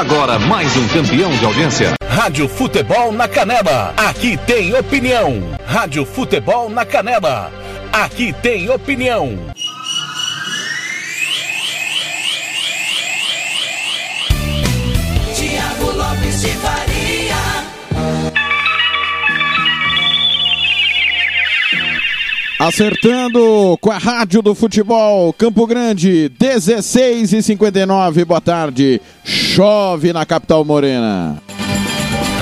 Agora mais um campeão de audiência. Rádio Futebol na Canela. Aqui tem opinião. Rádio Futebol na Canela. Aqui tem opinião. Acertando com a Rádio do Futebol, Campo Grande, 16 e 59 boa tarde. Chove na capital morena.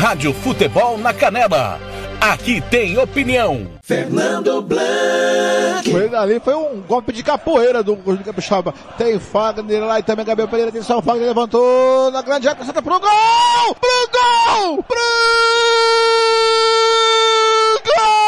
Rádio Futebol na Canela. Aqui tem opinião. Fernando Blanc. Foi ali, foi um golpe de capoeira do do Capixaba. Tem Fagner lá e também Gabriel Pereira. Atenção, Fagner levantou na grande área, senta pro gol! Pro gol! Pro gol!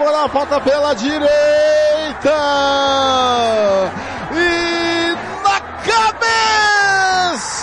Fagner cobrou a falta pela direita!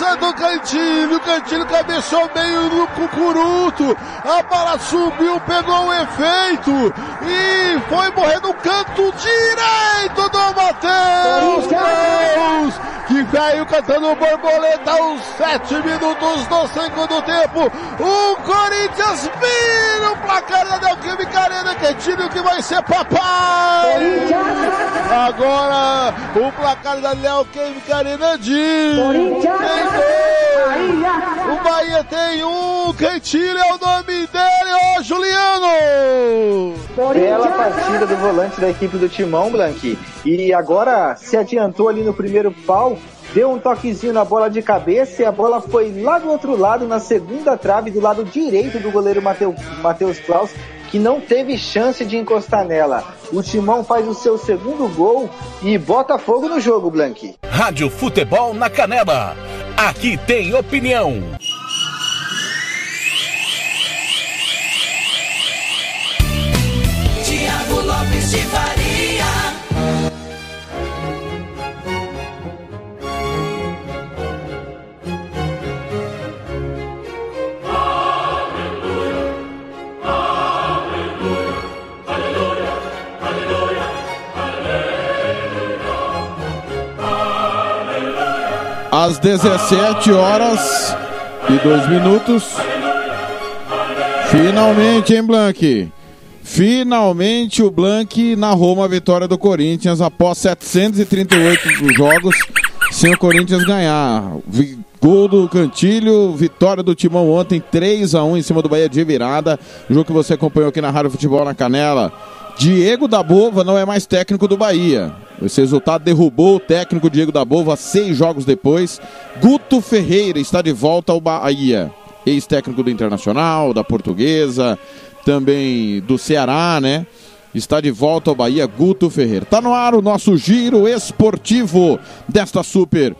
Cabeça do Cantilho, o Cantilho cabeçou meio no cucuruto, a bola subiu, pegou o efeito e foi morrer no canto direito do Matheus! Deus! Que veio cantando borboleta aos sete minutos do segundo tempo. O Corinthians vira o placar da Neoquímica Arena, Cantilho que vai ser papai! Agora o placar da Neoquímica Arena diz... Tem. O Bahia tem um, Cantilho é o nome dele, ô Juliano! Bela partida do volante da equipe do Timão, Blanqui. E agora se adiantou ali no primeiro pau, deu um toquezinho na bola de cabeça e a bola foi lá do outro lado, na segunda trave, do lado direito do goleiro Matheus Klaus, que não teve chance de encostar nela. O Timão faz o seu segundo gol e bota fogo no jogo, Blanqui. Rádio Futebol na Canela. Aqui tem opinião. Tiago Lopes de Faria. Às 17 horas e 2 minutos. Finalmente, hein, Blank? Finalmente o Blank narrou uma vitória do Corinthians após 738 jogos sem o Corinthians ganhar. Gol do Cantilho, vitória do Timão ontem, 3 a 1 em cima do Bahia de virada. Jogo que você acompanhou aqui na Rádio Futebol na Canela. Diego da Bova não é mais técnico do Bahia. Esse resultado derrubou o técnico Diego da Bova seis jogos depois. Guto Ferreira está de volta ao Bahia. Ex-técnico do Internacional, da Portuguesa, também do Ceará, né? Está de volta ao Bahia, Guto Ferreira. Tá no ar o nosso giro esportivo desta super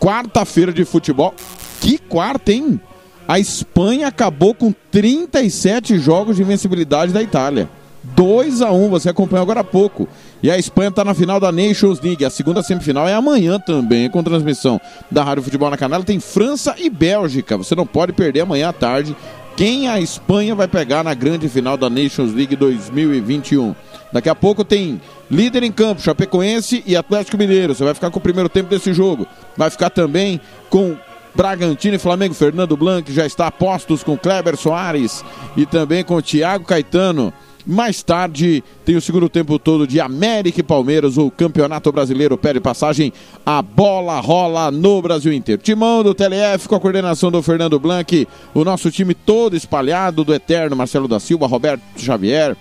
quarta-feira de futebol. Que quarta, hein? A Espanha acabou com 37 jogos de invencibilidade da Itália. 2 a 1 você acompanhou agora há pouco. E a Espanha está na final da Nations League. A segunda semifinal é amanhã também, com transmissão da Rádio Futebol na Canela. Tem França e Bélgica. Você não pode perder amanhã à tarde. Quem a Espanha vai pegar na grande final da Nations League 2021. Daqui a pouco tem líder em campo, Chapecoense e Atlético Mineiro. Você vai ficar com o primeiro tempo desse jogo. Vai ficar também com Bragantino e Flamengo. Fernando Blanc já está a postos com Kleber Soares e também com Thiago Caetano. Mais tarde tem o segundo tempo todo de América e Palmeiras. O Campeonato Brasileiro pede passagem. A bola rola no Brasil inteiro. Timão do TLF com a coordenação do Fernando Blanc. O nosso time todo espalhado do Eterno Marcelo da Silva, Roberto Xavier.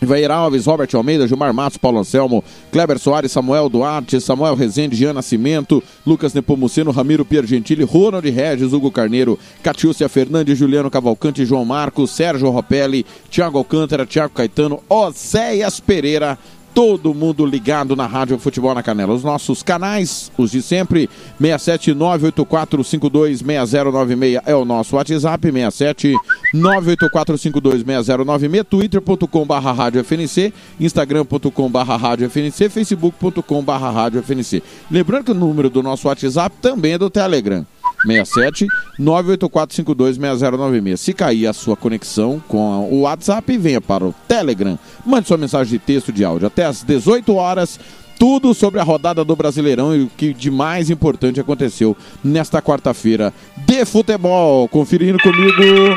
Ivair Alves, Robert Almeida, Gilmar Matos, Paulo Anselmo, Kleber Soares, Samuel Duarte, Samuel Rezende, Jean Nascimento, Lucas Nepomuceno, Ramiro Piergentili, Ronald Regis, Hugo Carneiro, Catiúcia Fernandes, Juliano Cavalcante, João Marcos, Sérgio Ropelli, Thiago Alcântara, Thiago Caetano, Oséias Pereira, todo mundo ligado na Rádio Futebol na Canela. Os nossos canais, os de sempre, 67984526096 é o nosso WhatsApp, 67984526096, twitter.com barra rádio FNC, instagram.com rádio FNC, facebook.com rádio FNC. Lembrando que o número do nosso WhatsApp também é do Telegram. 67 984526096. Se cair a sua conexão com o WhatsApp, venha para o Telegram. Mande sua mensagem de texto de áudio até às 18 horas. Tudo sobre a rodada do Brasileirão e o que de mais importante aconteceu nesta quarta-feira de futebol. Conferindo comigo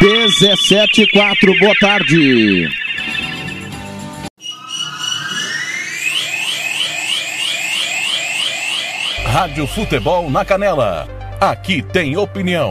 17 4. Boa tarde. Rádio Futebol na Canela. Aqui tem opinião.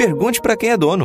Pergunte para quem é dono.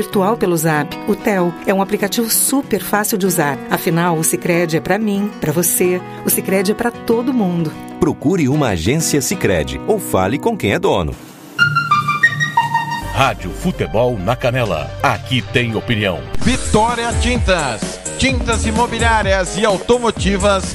virtual pelo Zap, o Tel. É um aplicativo super fácil de usar. Afinal, o Sicredi é para mim, para você. O Sicredi é para todo mundo. Procure uma agência Sicredi ou fale com quem é dono. Rádio Futebol na Canela. Aqui tem opinião. Vitória Tintas. Tintas imobiliárias e automotivas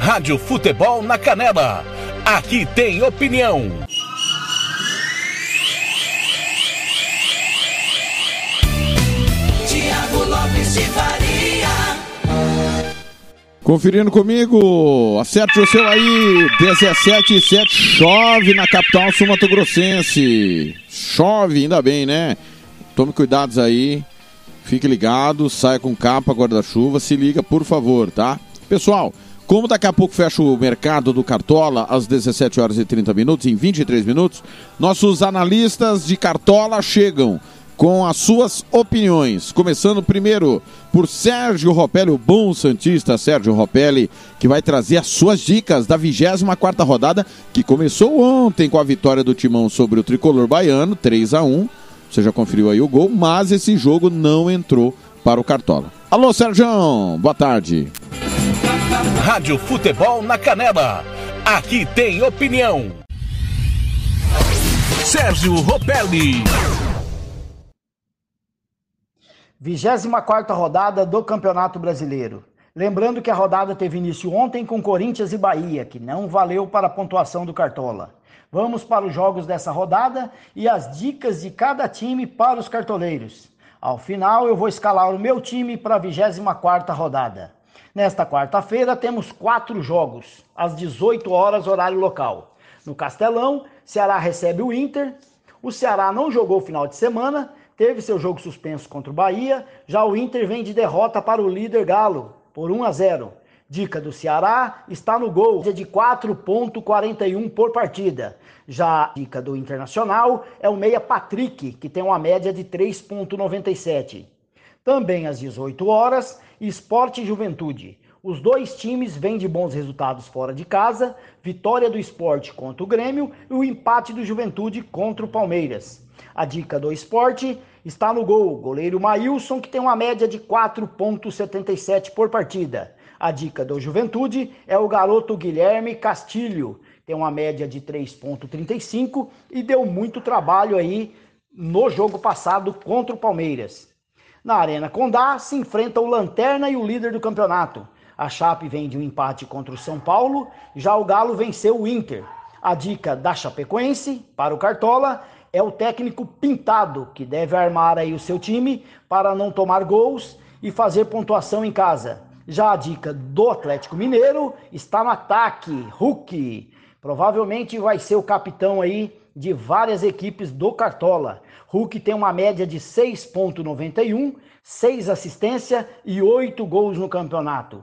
Rádio Futebol na Canela. Aqui tem opinião. Tiago Lopes de Faria. Conferindo comigo, acerte o seu aí, 17 e 7, chove na capital sul-mato-grossense. Chove, ainda bem, né? Tome cuidados aí, fique ligado, saia com capa, guarda-chuva, se liga, por favor, tá? Pessoal, como daqui a pouco fecha o mercado do Cartola às 17 horas e 30 minutos, em 23 minutos, nossos analistas de Cartola chegam com as suas opiniões. Começando primeiro por Sérgio Ropelli, o bom Santista Sérgio Ropelli, que vai trazer as suas dicas da 24 rodada, que começou ontem com a vitória do Timão sobre o tricolor baiano, 3 a 1 Você já conferiu aí o gol, mas esse jogo não entrou para o Cartola. Alô, Sérgio, boa tarde. Rádio Futebol na Canela. Aqui tem opinião. Sérgio Ropelli. 24 rodada do Campeonato Brasileiro. Lembrando que a rodada teve início ontem com Corinthians e Bahia, que não valeu para a pontuação do Cartola. Vamos para os jogos dessa rodada e as dicas de cada time para os cartoleiros. Ao final, eu vou escalar o meu time para a 24 rodada. Nesta quarta-feira, temos quatro jogos, às 18 horas, horário local. No Castelão, Ceará recebe o Inter. O Ceará não jogou o final de semana, teve seu jogo suspenso contra o Bahia. Já o Inter vem de derrota para o líder Galo, por 1 a 0. Dica do Ceará está no gol, de 4,41 por partida. Já a dica do Internacional é o meia Patrick, que tem uma média de 3,97. Também às 18 horas, Esporte e Juventude. Os dois times vêm de bons resultados fora de casa, vitória do esporte contra o Grêmio e o empate do Juventude contra o Palmeiras. A dica do esporte está no gol, goleiro Maílson, que tem uma média de 4,77 por partida. A dica do Juventude é o garoto Guilherme Castilho, tem uma média de 3,35 e deu muito trabalho aí no jogo passado contra o Palmeiras. Na Arena Condá se enfrenta o Lanterna e o líder do campeonato. A Chape vem de um empate contra o São Paulo, já o Galo venceu o Inter. A dica da Chapecoense para o Cartola é o técnico Pintado, que deve armar aí o seu time para não tomar gols e fazer pontuação em casa. Já a dica do Atlético Mineiro está no ataque, Hulk. Provavelmente vai ser o capitão aí de várias equipes do Cartola. Hulk tem uma média de 6.91, 6 assistência e 8 gols no campeonato.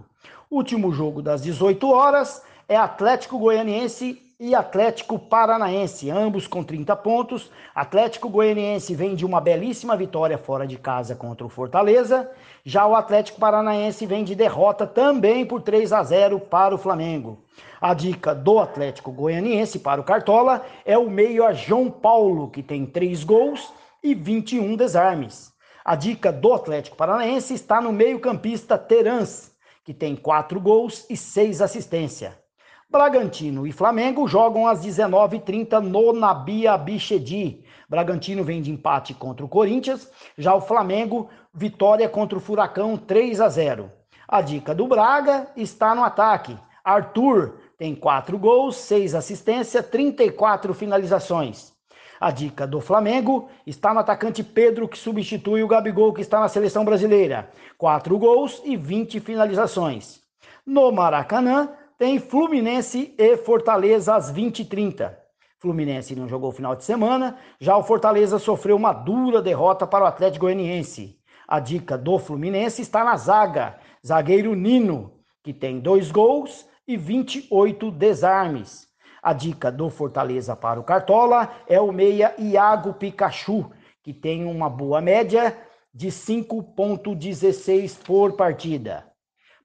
Último jogo das 18 horas é Atlético Goianiense e Atlético Paranaense, ambos com 30 pontos. Atlético Goianiense vem de uma belíssima vitória fora de casa contra o Fortaleza. Já o Atlético Paranaense vem de derrota também por 3 a 0 para o Flamengo. A dica do Atlético Goianiense para o Cartola é o meio a João Paulo, que tem 3 gols e 21 desarmes. A dica do Atlético Paranaense está no meio-campista Terans, que tem quatro gols e seis assistências. Bragantino e Flamengo jogam às 19h30 no Nabi Abichedi. Bragantino vem de empate contra o Corinthians, já o Flamengo, vitória contra o Furacão 3 a 0. A dica do Braga está no ataque. Arthur tem quatro gols, seis assistências, 34 finalizações. A dica do Flamengo está no atacante Pedro, que substitui o Gabigol, que está na seleção brasileira. Quatro gols e 20 finalizações. No Maracanã, tem Fluminense e Fortaleza às 20h30. Fluminense não jogou o final de semana, já o Fortaleza sofreu uma dura derrota para o Atlético Goianiense. A dica do Fluminense está na zaga, zagueiro Nino, que tem dois gols e 28 desarmes. A dica do Fortaleza para o Cartola é o meia Iago Pikachu, que tem uma boa média de 5,16 por partida.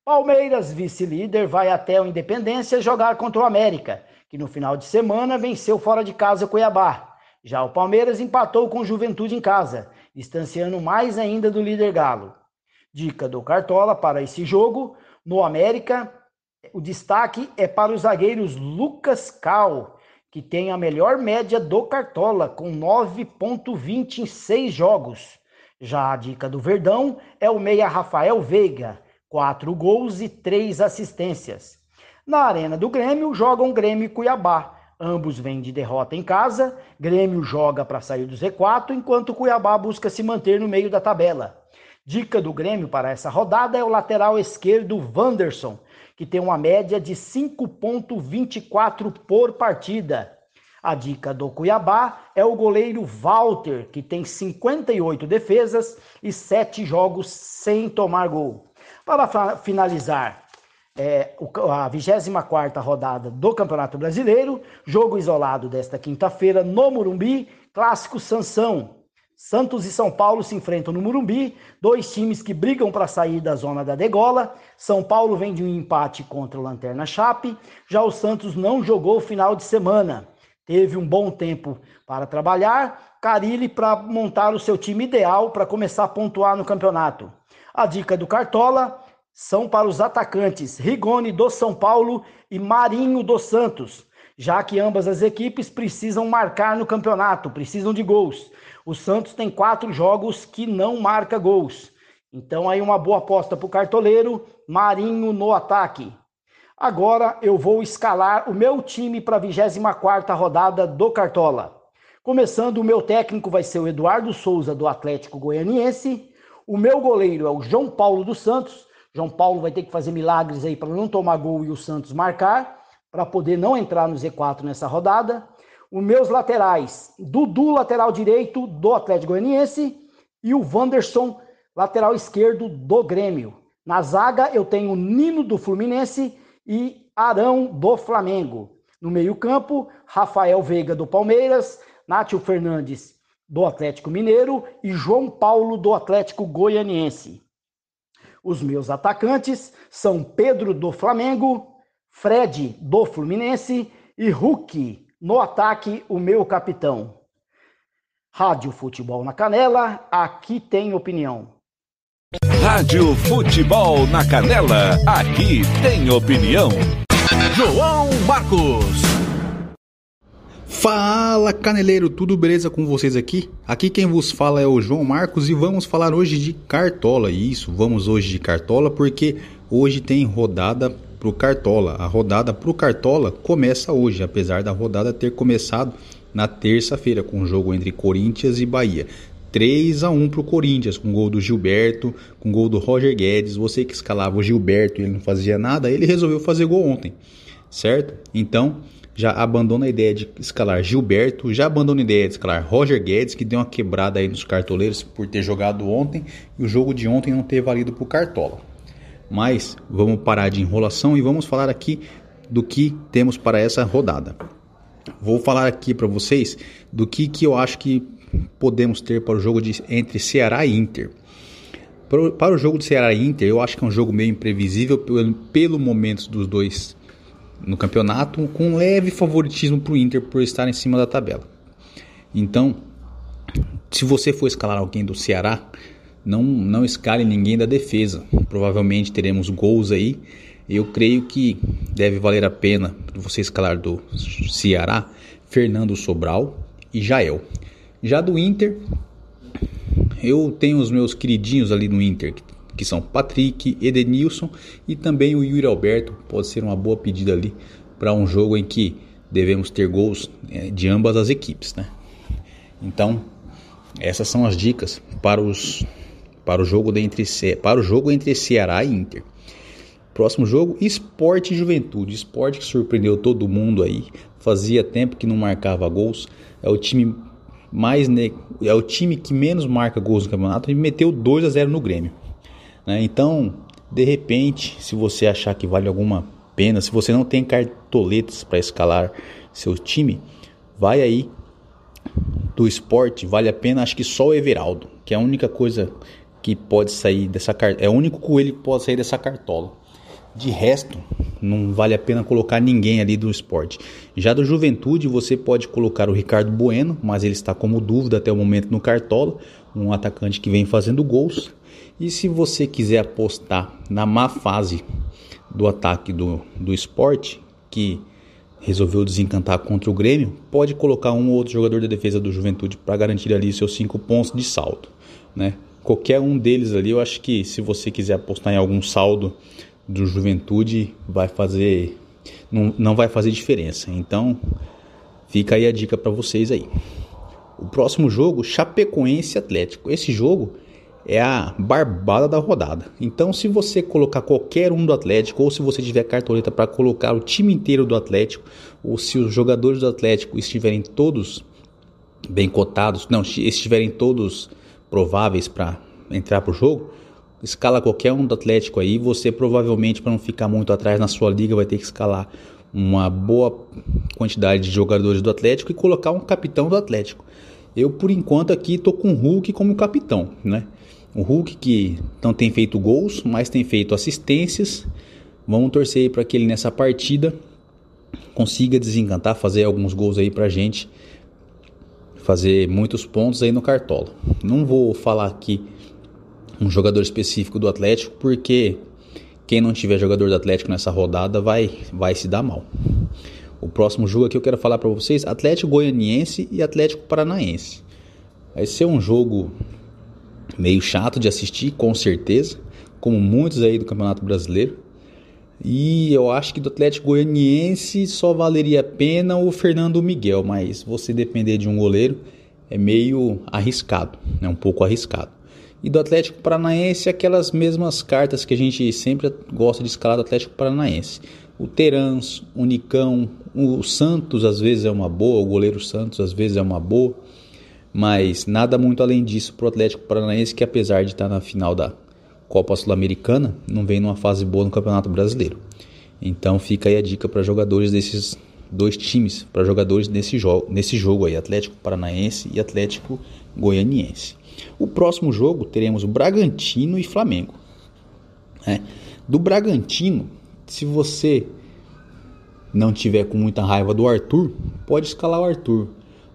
Palmeiras, vice-líder, vai até o Independência jogar contra o América, que no final de semana venceu fora de casa o Cuiabá. Já o Palmeiras empatou com o Juventude em casa, distanciando mais ainda do líder Galo. Dica do Cartola para esse jogo: no América, o destaque é para os zagueiros Lucas Cal, que tem a melhor média do Cartola, com 9,20 em seis jogos. Já a dica do Verdão é o meia Rafael Veiga, quatro gols e três assistências. Na Arena do Grêmio jogam Grêmio e Cuiabá. Ambos vêm de derrota em casa. Grêmio joga para sair do Z4, enquanto Cuiabá busca se manter no meio da tabela. Dica do Grêmio para essa rodada é o lateral esquerdo Wanderson, que tem uma média de 5,24 por partida. A dica do Cuiabá é o goleiro Walter, que tem 58 defesas e 7 jogos sem tomar gol. Para finalizar, é, a 24 rodada do Campeonato Brasileiro, jogo isolado desta quinta-feira no Murumbi, clássico Sansão. Santos e São Paulo se enfrentam no Murumbi, dois times que brigam para sair da zona da degola. São Paulo vem de um empate contra o Lanterna Chape, já o Santos não jogou o final de semana. Teve um bom tempo para trabalhar, Carilli para montar o seu time ideal para começar a pontuar no campeonato. A dica do Cartola são para os atacantes Rigoni do São Paulo e Marinho do Santos, já que ambas as equipes precisam marcar no campeonato, precisam de gols. O Santos tem quatro jogos que não marca gols. Então aí uma boa aposta para o cartoleiro, Marinho no ataque. Agora eu vou escalar o meu time para a 24 rodada do Cartola. Começando, o meu técnico vai ser o Eduardo Souza, do Atlético Goianiense. O meu goleiro é o João Paulo dos Santos. João Paulo vai ter que fazer milagres aí para não tomar gol e o Santos marcar, para poder não entrar no Z4 nessa rodada. Os meus laterais, Dudu, lateral direito do Atlético Goianiense, e o Wanderson, lateral esquerdo do Grêmio. Na zaga eu tenho Nino do Fluminense e Arão do Flamengo. No meio-campo, Rafael Veiga do Palmeiras, Nátio Fernandes do Atlético Mineiro e João Paulo do Atlético Goianiense. Os meus atacantes são Pedro do Flamengo, Fred do Fluminense e Hulk no ataque, o meu capitão. Rádio Futebol na Canela, aqui tem opinião. Rádio Futebol na Canela, aqui tem opinião. João Marcos. Fala caneleiro, tudo beleza com vocês aqui? Aqui quem vos fala é o João Marcos e vamos falar hoje de Cartola. Isso, vamos hoje de Cartola porque hoje tem rodada pro Cartola. A rodada pro Cartola começa hoje, apesar da rodada ter começado na terça-feira com o jogo entre Corinthians e Bahia. 3 a 1 pro Corinthians, com gol do Gilberto, com gol do Roger Guedes. Você que escalava o Gilberto e ele não fazia nada, ele resolveu fazer gol ontem, certo? Então, já abandona a ideia de escalar Gilberto, já abandona a ideia de escalar Roger Guedes, que deu uma quebrada aí nos cartoleiros por ter jogado ontem e o jogo de ontem não ter valido pro Cartola. Mas vamos parar de enrolação e vamos falar aqui do que temos para essa rodada. Vou falar aqui para vocês do que, que eu acho que podemos ter para o jogo de, entre Ceará e Inter. Para o, para o jogo de Ceará e Inter, eu acho que é um jogo meio imprevisível pelo, pelo momento dos dois no campeonato, com um leve favoritismo para o Inter por estar em cima da tabela. Então, se você for escalar alguém do Ceará, não, não escale ninguém da defesa. Provavelmente teremos gols aí. Eu creio que deve valer a pena você escalar do Ceará Fernando Sobral e Jael. Já do Inter, eu tenho os meus queridinhos ali no Inter, que são Patrick, Edenilson e também o Yuri Alberto. Pode ser uma boa pedida ali para um jogo em que devemos ter gols é, de ambas as equipes, né? Então, essas são as dicas para os para o jogo entre para o jogo entre Ceará e Inter. Próximo jogo, Esporte e Juventude. Esporte que surpreendeu todo mundo aí. Fazia tempo que não marcava gols. É o time mais é o time que menos marca gols no campeonato e meteu 2 a 0 no Grêmio. Né? Então, de repente, se você achar que vale alguma pena, se você não tem cartoletas para escalar seu time, vai aí do esporte, vale a pena, acho que só o Everaldo, que é a única coisa que pode sair dessa cartola, é o único coelho que pode sair dessa cartola. De resto, não vale a pena colocar ninguém ali do esporte. Já do Juventude, você pode colocar o Ricardo Bueno, mas ele está como dúvida até o momento no Cartola, um atacante que vem fazendo gols. E se você quiser apostar na má fase do ataque do, do esporte, que resolveu desencantar contra o Grêmio, pode colocar um ou outro jogador da defesa do Juventude para garantir ali seus cinco pontos de saldo, né? Qualquer um deles ali, eu acho que se você quiser apostar em algum saldo do Juventude vai fazer não, não vai fazer diferença. Então, fica aí a dica para vocês aí. O próximo jogo, Chapecoense Atlético. Esse jogo é a barbada da rodada. Então, se você colocar qualquer um do Atlético, ou se você tiver cartoleta para colocar o time inteiro do Atlético, ou se os jogadores do Atlético estiverem todos bem cotados, não, estiverem todos prováveis para entrar para o jogo, escala qualquer um do Atlético aí, você provavelmente, para não ficar muito atrás na sua liga, vai ter que escalar uma boa quantidade de jogadores do Atlético e colocar um capitão do Atlético. Eu, por enquanto, aqui estou com o Hulk como capitão, né? O Hulk que não tem feito gols, mas tem feito assistências. Vamos torcer para que ele nessa partida consiga desencantar, fazer alguns gols aí pra gente, fazer muitos pontos aí no Cartola. Não vou falar aqui um jogador específico do Atlético, porque quem não tiver jogador do Atlético nessa rodada vai, vai se dar mal. O próximo jogo aqui eu quero falar para vocês: Atlético Goianiense e Atlético Paranaense. Vai ser um jogo meio chato de assistir, com certeza, como muitos aí do Campeonato Brasileiro. E eu acho que do Atlético Goianiense só valeria a pena o Fernando Miguel, mas você depender de um goleiro é meio arriscado, é um pouco arriscado. E do Atlético Paranaense, aquelas mesmas cartas que a gente sempre gosta de escalar do Atlético Paranaense. O Terans, o Nicão, o Santos às vezes é uma boa, o goleiro Santos às vezes é uma boa, mas nada muito além disso para o Atlético Paranaense, que apesar de estar na final da Copa Sul-Americana, não vem numa fase boa no Campeonato Brasileiro. Então fica aí a dica para jogadores desses dois times, para jogadores nesse jogo, nesse jogo aí, Atlético Paranaense e Atlético Goianiense. O próximo jogo teremos o Bragantino e Flamengo. É. Do Bragantino, se você não tiver com muita raiva do Arthur, pode escalar o Arthur.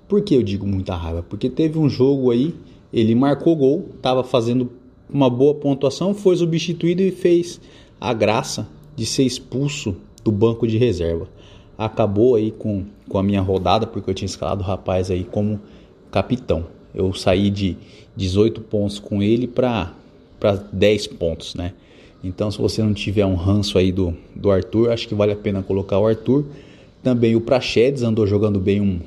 Por que eu digo muita raiva? Porque teve um jogo aí, ele marcou gol, estava fazendo uma boa pontuação, foi substituído e fez a graça de ser expulso do banco de reserva. Acabou aí com, com a minha rodada, porque eu tinha escalado o rapaz aí como capitão. Eu saí de 18 pontos com ele para 10 pontos, né? Então, se você não tiver um ranço aí do, do Arthur, acho que vale a pena colocar o Arthur. Também o Prachedes andou jogando bem um.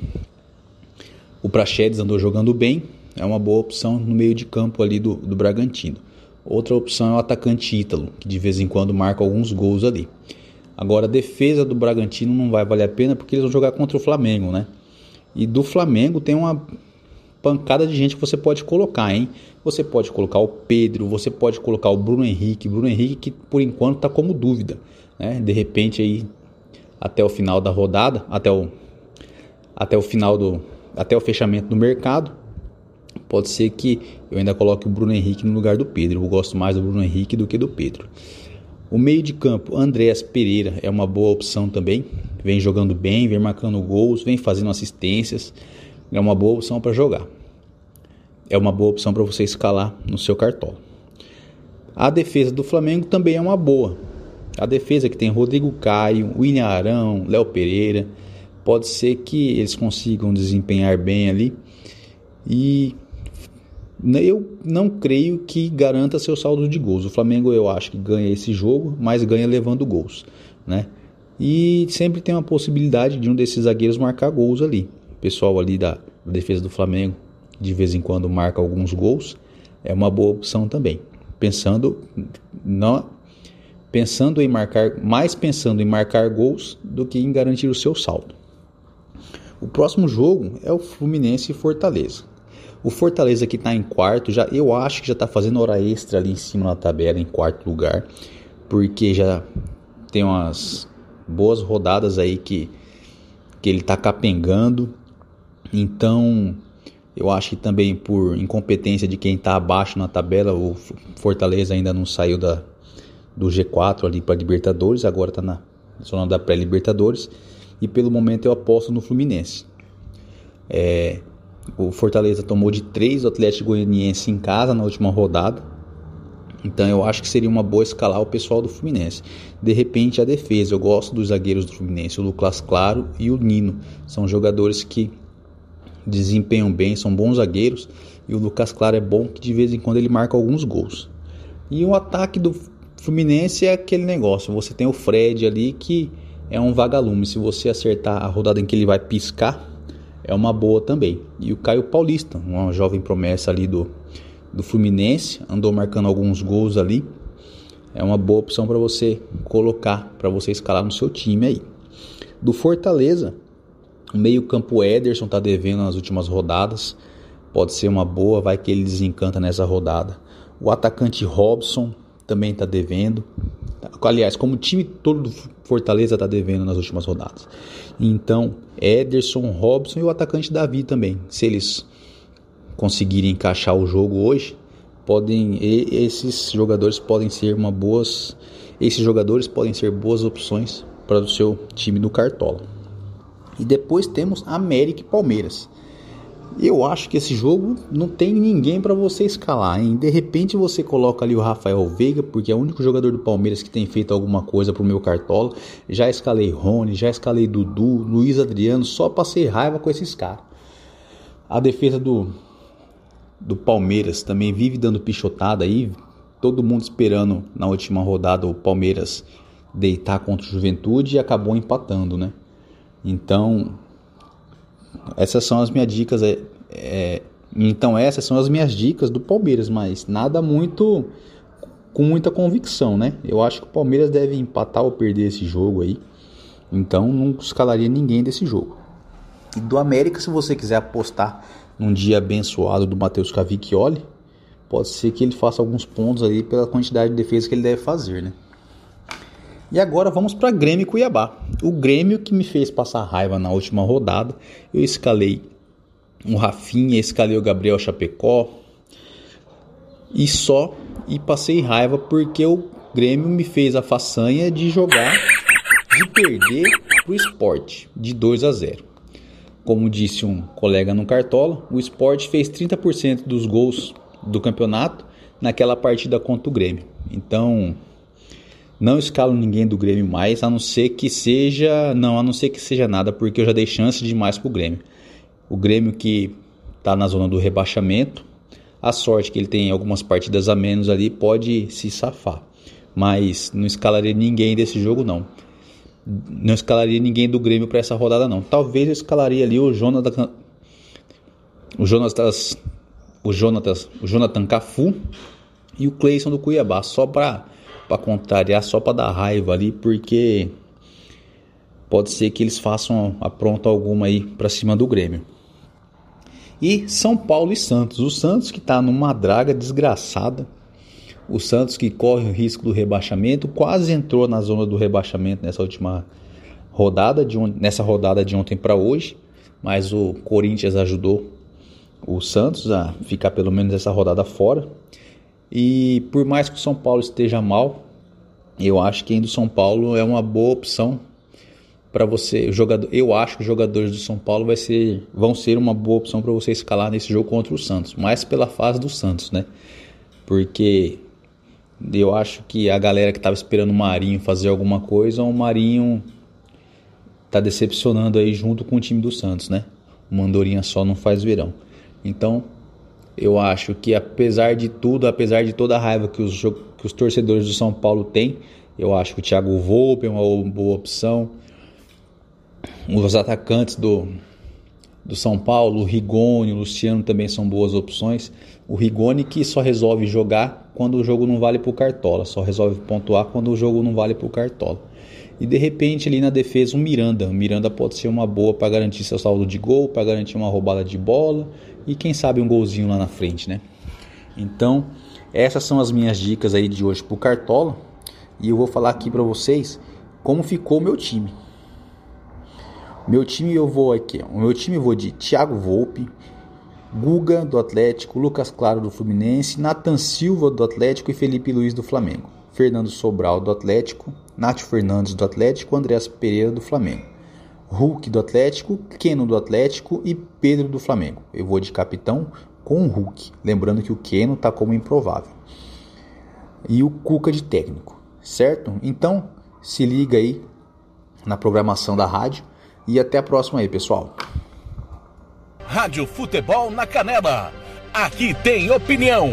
O Prachedes andou jogando bem. É uma boa opção no meio de campo ali do, do Bragantino. Outra opção é o atacante Ítalo, que de vez em quando marca alguns gols ali. Agora, a defesa do Bragantino não vai valer a pena porque eles vão jogar contra o Flamengo, né? E do Flamengo tem uma pancada de gente que você pode colocar, hein? Você pode colocar o Pedro, você pode colocar o Bruno Henrique, Bruno Henrique que por enquanto está como dúvida, né? De repente aí até o final da rodada, até o até o final do até o fechamento do mercado, pode ser que eu ainda coloque o Bruno Henrique no lugar do Pedro. Eu gosto mais do Bruno Henrique do que do Pedro. O meio de campo, Andréas Pereira é uma boa opção também. Vem jogando bem, vem marcando gols, vem fazendo assistências é uma boa opção para jogar. É uma boa opção para você escalar no seu cartola. A defesa do Flamengo também é uma boa. A defesa que tem Rodrigo Caio, William Arão, Léo Pereira, pode ser que eles consigam desempenhar bem ali. E eu não creio que garanta seu saldo de gols. O Flamengo eu acho que ganha esse jogo, mas ganha levando gols, né? E sempre tem uma possibilidade de um desses zagueiros marcar gols ali pessoal ali da defesa do Flamengo de vez em quando marca alguns gols, é uma boa opção também. Pensando não pensando em marcar, mais pensando em marcar gols do que em garantir o seu saldo. O próximo jogo é o Fluminense e Fortaleza. O Fortaleza que está em quarto, já eu acho que já está fazendo hora extra ali em cima na tabela, em quarto lugar, porque já tem umas boas rodadas aí que, que ele está capengando então, eu acho que também por incompetência de quem está abaixo na tabela, o Fortaleza ainda não saiu da, do G4 ali para Libertadores, agora está na zona da pré-Libertadores. E pelo momento eu aposto no Fluminense. É, o Fortaleza tomou de 3 do Atlético Goianiense em casa na última rodada. Então eu acho que seria uma boa escalar o pessoal do Fluminense. De repente a defesa, eu gosto dos zagueiros do Fluminense, o Lucas Claro e o Nino. São jogadores que desempenham bem, são bons zagueiros. E o Lucas Claro é bom que de vez em quando ele marca alguns gols. E o ataque do Fluminense é aquele negócio: você tem o Fred ali que é um vagalume. Se você acertar a rodada em que ele vai piscar, é uma boa também. E o Caio Paulista, uma jovem promessa ali do, do Fluminense, andou marcando alguns gols ali. É uma boa opção para você colocar, para você escalar no seu time aí. Do Fortaleza, o meio-campo Ederson está devendo nas últimas rodadas. Pode ser uma boa, vai que ele desencanta nessa rodada. O atacante Robson também está devendo. Aliás, como o time todo do Fortaleza está devendo nas últimas rodadas. Então, Ederson, Robson e o atacante Davi também. Se eles conseguirem encaixar o jogo hoje, podem esses jogadores podem ser uma boas esses jogadores podem ser boas opções para o seu time do Cartola. E depois temos América e Palmeiras. Eu acho que esse jogo não tem ninguém para você escalar, hein? De repente você coloca ali o Rafael Veiga, porque é o único jogador do Palmeiras que tem feito alguma coisa pro meu cartola. Já escalei Rony, já escalei Dudu, Luiz Adriano, só passei raiva com esses caras. A defesa do do Palmeiras também vive dando pichotada aí, todo mundo esperando na última rodada o Palmeiras deitar contra o Juventude e acabou empatando, né? Então, essas são as minhas dicas. É, é, então, essas são as minhas dicas do Palmeiras, mas nada muito com muita convicção, né? Eu acho que o Palmeiras deve empatar ou perder esse jogo aí. Então, não escalaria ninguém desse jogo. E do América, se você quiser apostar num dia abençoado do Matheus Cavicchioli, pode ser que ele faça alguns pontos ali pela quantidade de defesa que ele deve fazer, né? E agora vamos para Grêmio e Cuiabá. O Grêmio que me fez passar raiva na última rodada, eu escalei o Rafinha, escalei o Gabriel Chapecó e só e passei raiva porque o Grêmio me fez a façanha de jogar, de perder pro esporte de 2 a 0. Como disse um colega no Cartola, o esporte fez 30% dos gols do campeonato naquela partida contra o Grêmio. Então, não escalo ninguém do Grêmio mais, a não ser que seja, não, a não ser que seja nada, porque eu já dei chance demais pro Grêmio. O Grêmio que está na zona do rebaixamento, a sorte que ele tem algumas partidas a menos ali pode se safar. Mas não escalaria ninguém desse jogo não não escalaria ninguém do Grêmio para essa rodada não. Talvez eu escalaria ali o Jonathan o Jonatas o Jonatas, o Jonathan Cafu e o Cleison do Cuiabá, só para para contrariar, só para dar raiva ali, porque pode ser que eles façam apronto alguma aí para cima do Grêmio. E São Paulo e Santos. O Santos que está numa draga desgraçada o Santos, que corre o risco do rebaixamento, quase entrou na zona do rebaixamento nessa última rodada, de on... nessa rodada de ontem para hoje, mas o Corinthians ajudou o Santos a ficar pelo menos essa rodada fora. E por mais que o São Paulo esteja mal, eu acho que ainda o São Paulo é uma boa opção para você, jogador, eu acho que os jogadores do São Paulo vai ser, vão ser uma boa opção para você escalar nesse jogo contra o Santos, mais pela fase do Santos, né? Porque eu acho que a galera que estava esperando o Marinho fazer alguma coisa, o Marinho tá decepcionando aí junto com o time do Santos, né? O Mandorinha só não faz verão. Então, eu acho que apesar de tudo, apesar de toda a raiva que os, que os torcedores do São Paulo têm, eu acho que o Thiago Volpe é uma boa opção. Os atacantes do, do São Paulo, o Rigoni, o Luciano também são boas opções. O Rigoni que só resolve jogar quando o jogo não vale para o Cartola, só resolve pontuar quando o jogo não vale para o Cartola. E de repente ali na defesa um Miranda. O Miranda pode ser uma boa para garantir seu saldo de gol, para garantir uma roubada de bola e quem sabe um golzinho lá na frente, né? Então, essas são as minhas dicas aí de hoje para o Cartola. E eu vou falar aqui para vocês como ficou o meu time. Meu time eu vou aqui, o meu time eu vou de Thiago Volpe, Guga do Atlético, Lucas Claro do Fluminense, Nathan Silva do Atlético e Felipe Luiz do Flamengo. Fernando Sobral do Atlético, Nath Fernandes do Atlético, Andréas Pereira do Flamengo. Hulk do Atlético, Keno do Atlético e Pedro do Flamengo. Eu vou de capitão com o Hulk, lembrando que o Keno está como improvável. E o Cuca de técnico, certo? Então, se liga aí na programação da rádio e até a próxima aí, pessoal. Rádio Futebol na Canela. Aqui tem opinião.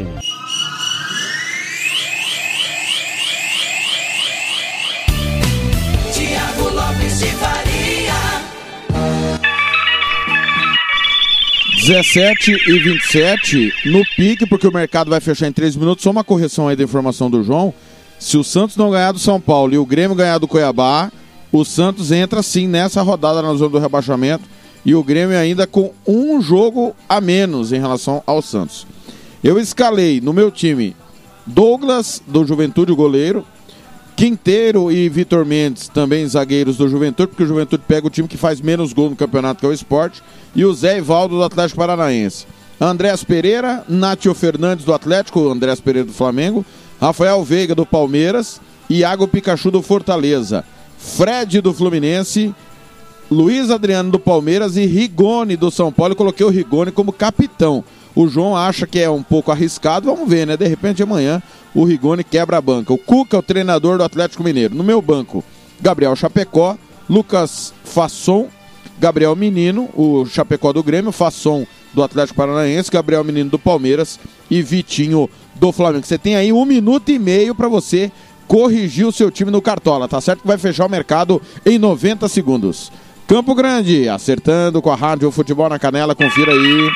17 e 27 no pique, porque o mercado vai fechar em 3 minutos. Só uma correção aí da informação do João. Se o Santos não ganhar do São Paulo e o Grêmio ganhar do Cuiabá, o Santos entra sim nessa rodada na zona do rebaixamento e o Grêmio ainda com um jogo a menos em relação ao Santos. Eu escalei no meu time Douglas, do Juventude, goleiro, Quinteiro e Vitor Mendes, também zagueiros do Juventude, porque o Juventude pega o time que faz menos gol no campeonato, que é o esporte, e o Zé Ivaldo do Atlético Paranaense. Andrés Pereira, Nátio Fernandes do Atlético, Andrés Pereira do Flamengo, Rafael Veiga do Palmeiras, Iago Pikachu do Fortaleza, Fred do Fluminense, Luiz Adriano do Palmeiras e Rigoni do São Paulo. Eu coloquei o Rigoni como capitão. O João acha que é um pouco arriscado, vamos ver, né? De repente amanhã o Rigoni quebra a banca. O Cuca é o treinador do Atlético Mineiro. No meu banco, Gabriel Chapecó, Lucas Fasson, Gabriel Menino, o Chapecó do Grêmio, Fasson do Atlético Paranaense, Gabriel Menino do Palmeiras e Vitinho do Flamengo. Você tem aí um minuto e meio para você corrigir o seu time no Cartola, tá certo que vai fechar o mercado em 90 segundos. Campo Grande, acertando com a Rádio Futebol na Canela, confira aí.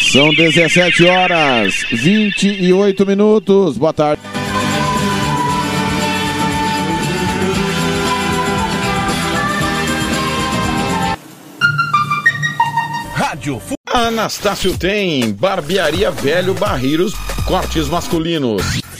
São 17 horas, 28 minutos. Boa tarde. Rádio Anastácio tem barbearia velho barreiros cortes masculinos,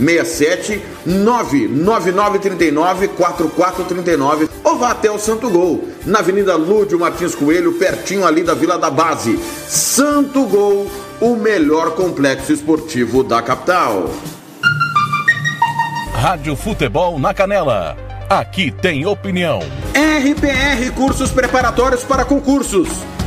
67 99939 4439 ou vá até o Santo Gol, na Avenida Lúdio Martins Coelho, pertinho ali da Vila da Base. Santo Gol, o melhor complexo esportivo da capital. Rádio Futebol na Canela. Aqui tem opinião. RPR Cursos Preparatórios para Concursos.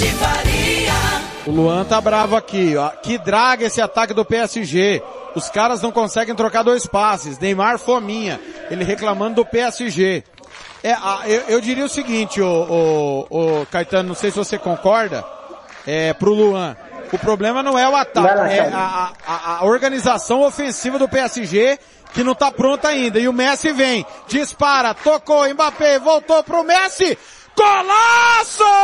De Faria. O Luan tá bravo aqui, ó. Que draga esse ataque do PSG. Os caras não conseguem trocar dois passes. Neymar fominha. Ele reclamando do PSG. É, eu, eu diria o seguinte, o, o, Caetano, não sei se você concorda, é, pro Luan. O problema não é o ataque, é a, a- a organização ofensiva do PSG que não tá pronta ainda. E o Messi vem, dispara, tocou, Mbappé, voltou pro Messi, golaço!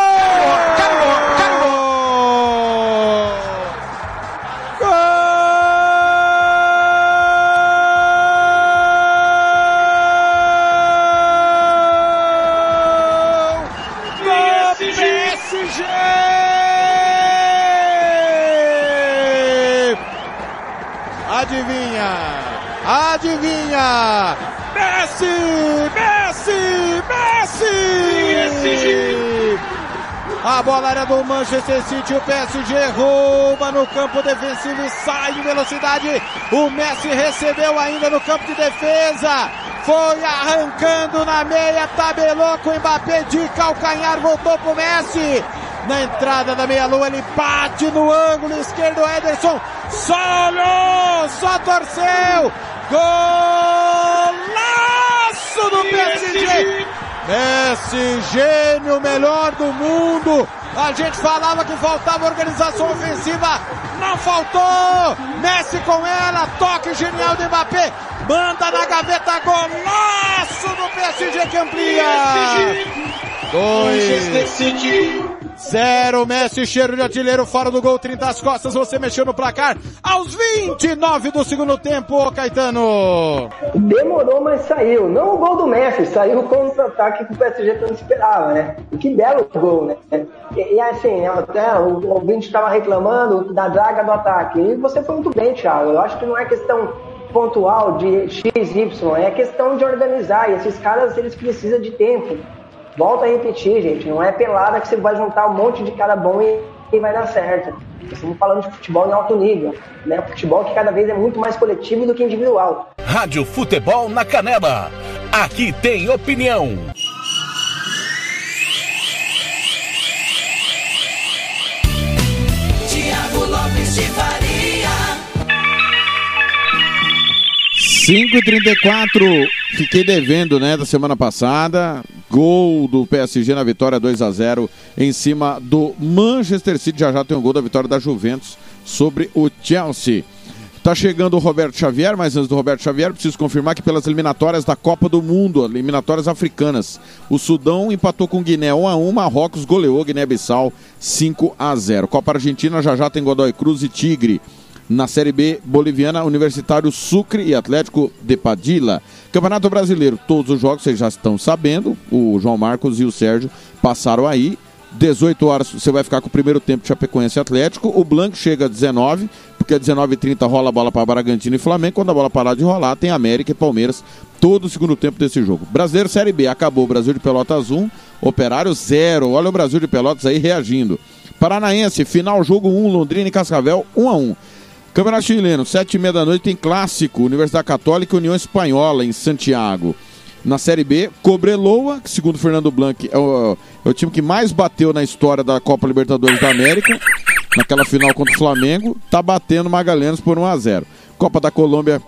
Gol! PSG! Adivinha? Adivinha? Messi! Messi! A bola era do Manchester City, o PSG rouba no campo defensivo e sai em velocidade. O Messi recebeu ainda no campo de defesa. Foi arrancando na meia, tabelou com o Mbappé de calcanhar, voltou pro Messi. Na entrada da meia-lua, ele bate no ângulo esquerdo, Ederson só olhou, só torceu. Golaço do PSG! Messi, gênio, melhor do mundo. A gente falava que faltava organização ofensiva, não faltou. Messi com ela, toque genial do Mbappé, manda na gaveta, golaço do PSG que amplia. Dois. Zero, Messi, cheiro de artilheiro, fora do gol, 30 às costas, você mexeu no placar aos 29 do segundo tempo, Caetano. Demorou, mas saiu. Não o gol do Messi, saiu o contra-ataque que o PSG não esperava, né? Que belo gol, né? E, e assim, até o o ouvinte estava reclamando da draga do ataque. E você foi muito bem, Thiago. Eu acho que não é questão pontual de X, Y, é questão de organizar. E esses caras, eles precisam de tempo. Volta a repetir, gente. Não é pelada que você vai juntar um monte de cara bom e, e vai dar certo. Estamos falando de futebol em alto nível, né? Futebol que cada vez é muito mais coletivo do que individual. Rádio Futebol na Canela. Aqui tem opinião. Tiago Lopes de Faria. 5 e 34 fiquei devendo, né, da semana passada. Gol do PSG na vitória 2 a 0 em cima do Manchester City. Já já tem um gol da vitória da Juventus sobre o Chelsea. Tá chegando o Roberto Xavier, mas antes do Roberto Xavier, preciso confirmar que pelas eliminatórias da Copa do Mundo, eliminatórias africanas, o Sudão empatou com Guiné 1 a 1, Marrocos goleou Guiné-Bissau 5 a 0. Copa Argentina já já tem Godoy Cruz e Tigre. Na Série B boliviana, Universitário Sucre e Atlético de Padilla. Campeonato Brasileiro, todos os jogos vocês já estão sabendo. O João Marcos e o Sérgio passaram aí. 18 horas você vai ficar com o primeiro tempo de Chapecoense Atlético. O Blanco chega a 19, porque às 19h30 rola a bola para Bragantino e Flamengo. Quando a bola parar de rolar, tem América e Palmeiras todo o segundo tempo desse jogo. Brasileiro Série B, acabou. Brasil de Pelotas 1, Operário 0. Olha o Brasil de Pelotas aí reagindo. Paranaense, final jogo 1, Londrina e Cascavel 1 a 1. Campeonato Chileno, sete e meia da noite tem clássico, Universidade Católica e União Espanhola em Santiago. Na Série B, Cobreloa, que segundo Fernando Blanc é o, é o time que mais bateu na história da Copa Libertadores da América, naquela final contra o Flamengo, tá batendo Magalhães por 1 a 0 Copa da Colômbia,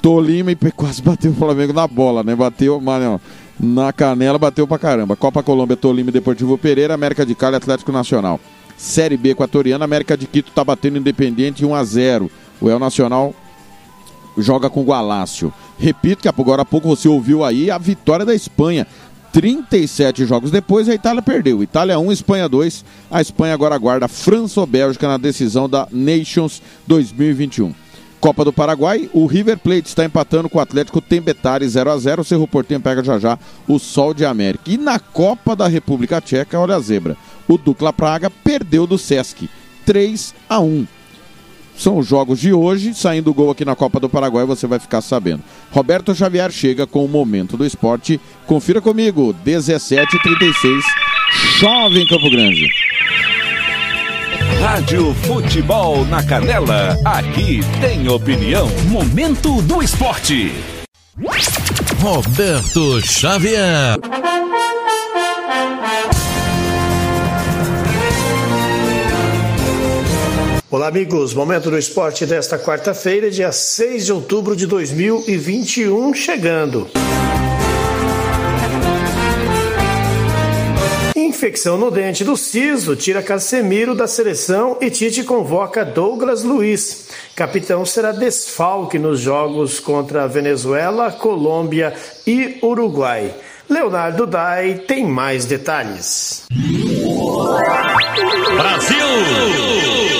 Tolima e quase bateu o Flamengo na bola, né? Bateu, mano, na canela, bateu pra caramba. Copa Colômbia, Tolima e Deportivo Pereira, América de Cali, Atlético Nacional. Série B equatoriana, América de Quito tá batendo Independente 1 a 0 O El Nacional joga com o Gualácio. Repito que agora há pouco você ouviu aí a vitória da Espanha. 37 jogos depois, a Itália perdeu. Itália 1, Espanha 2. A Espanha agora aguarda França ou Bélgica na decisão da Nations 2021. Copa do Paraguai, o River Plate está empatando com o Atlético Tembetari 0 a 0 O Cerro Portenho pega já já o Sol de América. E na Copa da República Tcheca, olha a zebra. O Dukla Praga perdeu do Sesc 3 a 1 são os jogos de hoje. Saindo o gol aqui na Copa do Paraguai, você vai ficar sabendo. Roberto Xavier chega com o momento do esporte. Confira comigo, 17h36. Chove em Campo Grande. Rádio Futebol na Canela. Aqui tem opinião. Momento do esporte. Roberto Xavier. Olá, amigos. Momento do esporte desta quarta-feira, dia 6 de outubro de 2021, chegando. Infecção no dente do siso tira Casemiro da seleção e Tite convoca Douglas Luiz. Capitão será desfalque nos jogos contra Venezuela, Colômbia e Uruguai. Leonardo Dai tem mais detalhes. Brasil!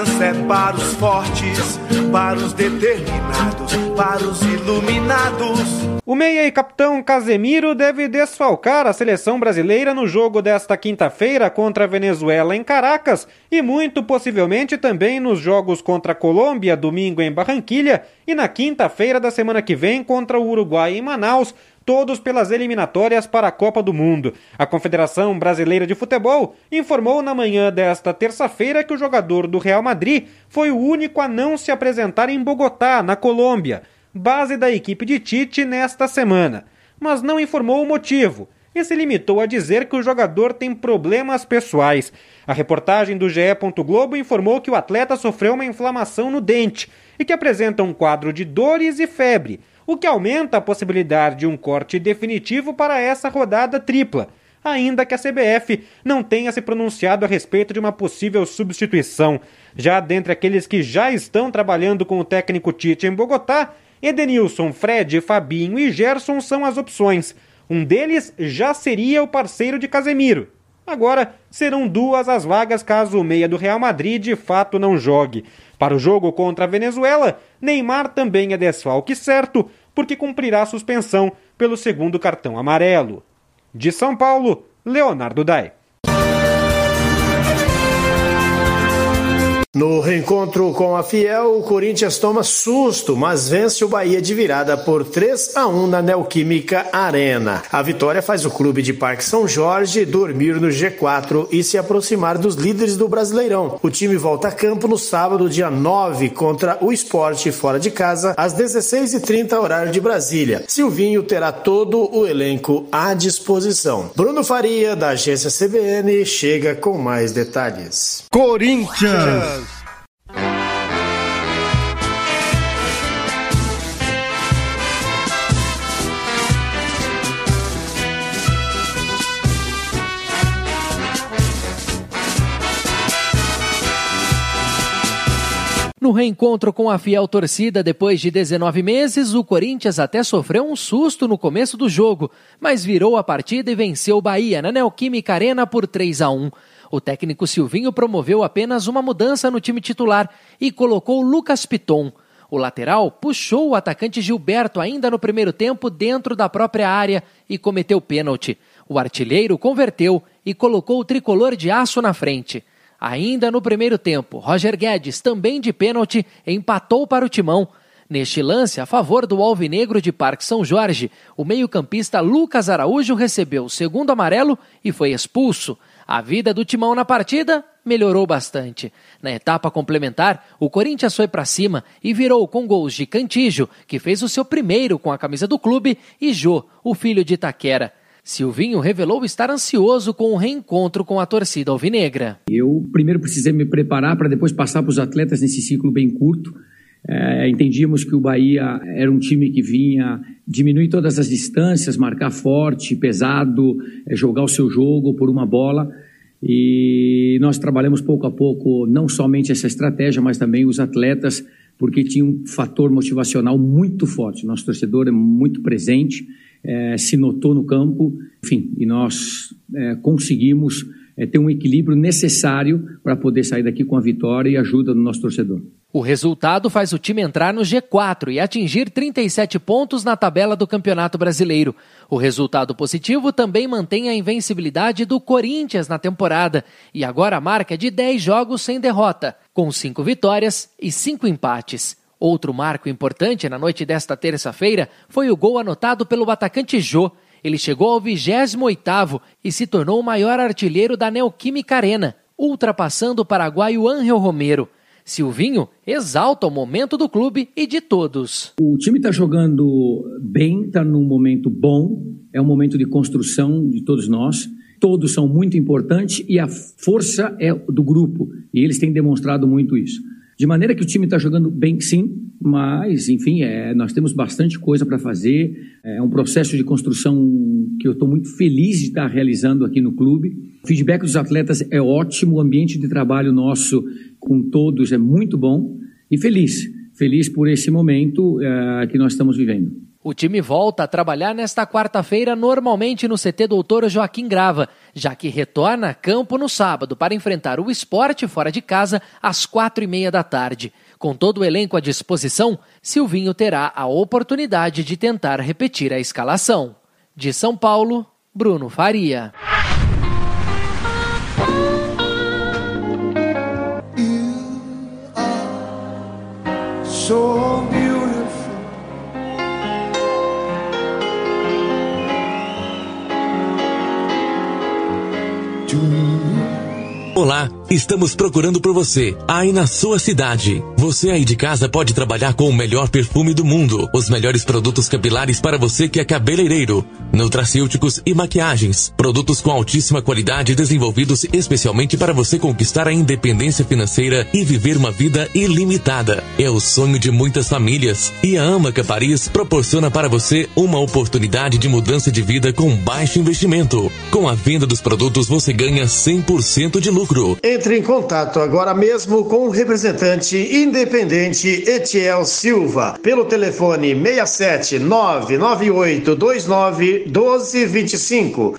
Confiança é para os fortes, para os determinados, para os iluminados. O meia e capitão Casemiro deve desfalcar a seleção brasileira no jogo desta quinta-feira contra a Venezuela em Caracas e muito possivelmente também nos jogos contra a Colômbia domingo em Barranquilha e na quinta-feira da semana que vem contra o Uruguai em Manaus, todos pelas eliminatórias para a Copa do Mundo. A Confederação Brasileira de Futebol informou na manhã desta terça-feira que o jogador do Real Madrid foi o único a não se apresentar em Bogotá, na Colômbia, base da equipe de Tite nesta semana, mas não informou o motivo e se limitou a dizer que o jogador tem problemas pessoais. A reportagem do GE. Globo informou que o atleta sofreu uma inflamação no dente e que apresenta um quadro de dores e febre, o que aumenta a possibilidade de um corte definitivo para essa rodada tripla, ainda que a CBF não tenha se pronunciado a respeito de uma possível substituição. Já dentre aqueles que já estão trabalhando com o técnico Tite em Bogotá, Edenilson, Fred, Fabinho e Gerson são as opções. Um deles já seria o parceiro de Casemiro. Agora serão duas as vagas caso o meia do Real Madrid de fato não jogue. Para o jogo contra a Venezuela, Neymar também é desfalque certo, porque cumprirá suspensão pelo segundo cartão amarelo. De São Paulo, Leonardo Dai. No reencontro com a Fiel, o Corinthians toma susto, mas vence o Bahia de virada por 3 a 1 na Neoquímica Arena. A vitória faz o clube de Parque São Jorge dormir no G4 e se aproximar dos líderes do Brasileirão. O time volta a campo no sábado, dia 9, contra o Esporte fora de casa, às 16h30 horário de Brasília. Silvinho terá todo o elenco à disposição. Bruno Faria, da agência CBN, chega com mais detalhes. Corinthians. No reencontro com a fiel torcida depois de 19 meses, o Corinthians até sofreu um susto no começo do jogo, mas virou a partida e venceu o Bahia na Neoquímica Arena por 3 a 1. O técnico Silvinho promoveu apenas uma mudança no time titular e colocou Lucas Piton. O lateral puxou o atacante Gilberto ainda no primeiro tempo dentro da própria área e cometeu pênalti. O artilheiro converteu e colocou o tricolor de aço na frente. Ainda no primeiro tempo, Roger Guedes, também de pênalti, empatou para o timão. Neste lance, a favor do Alvinegro de Parque São Jorge, o meio-campista Lucas Araújo recebeu o segundo amarelo e foi expulso. A vida do timão na partida melhorou bastante. Na etapa complementar, o Corinthians foi para cima e virou com gols de Cantijo, que fez o seu primeiro com a camisa do clube, e Jô, o filho de Itaquera. Silvinho revelou estar ansioso com o reencontro com a torcida alvinegra. Eu primeiro precisei me preparar para depois passar para os atletas nesse ciclo bem curto. É, entendíamos que o Bahia era um time que vinha diminuir todas as distâncias, marcar forte, pesado, é, jogar o seu jogo por uma bola. E nós trabalhamos pouco a pouco não somente essa estratégia, mas também os atletas, porque tinha um fator motivacional muito forte. Nosso torcedor é muito presente é, se notou no campo, enfim, e nós é, conseguimos é, ter um equilíbrio necessário para poder sair daqui com a vitória e ajuda do nosso torcedor. O resultado faz o time entrar no G4 e atingir 37 pontos na tabela do Campeonato Brasileiro. O resultado positivo também mantém a invencibilidade do Corinthians na temporada e agora a marca de 10 jogos sem derrota, com 5 vitórias e 5 empates. Outro marco importante na noite desta terça-feira foi o gol anotado pelo atacante Jô. Ele chegou ao 28º e se tornou o maior artilheiro da Neoquímica Arena, ultrapassando o paraguaio Ángel Romero. Silvinho exalta o momento do clube e de todos. O time está jogando bem, está num momento bom, é um momento de construção de todos nós. Todos são muito importantes e a força é do grupo, e eles têm demonstrado muito isso. De maneira que o time está jogando bem, sim, mas, enfim, é, nós temos bastante coisa para fazer. É um processo de construção que eu estou muito feliz de estar realizando aqui no clube. O feedback dos atletas é ótimo, o ambiente de trabalho nosso com todos é muito bom e feliz. Feliz por esse momento é, que nós estamos vivendo. O time volta a trabalhar nesta quarta-feira, normalmente no CT Doutor Joaquim Grava, já que retorna a campo no sábado para enfrentar o esporte fora de casa às quatro e meia da tarde. Com todo o elenco à disposição, Silvinho terá a oportunidade de tentar repetir a escalação. De São Paulo, Bruno Faria. So Olá, estamos procurando por você, aí na sua cidade. Você aí de casa pode trabalhar com o melhor perfume do mundo, os melhores produtos capilares para você que é cabeleireiro, nutracêuticos e maquiagens, produtos com altíssima qualidade desenvolvidos especialmente para você conquistar a independência financeira e viver uma vida ilimitada. É o sonho de muitas famílias e a Amaca Paris proporciona para você uma oportunidade de mudança de vida com baixo investimento. Com a venda dos produtos você ganha 100% de lucro lucro. Entre em contato agora mesmo com o representante independente Etiel Silva pelo telefone 67 998 29 1225.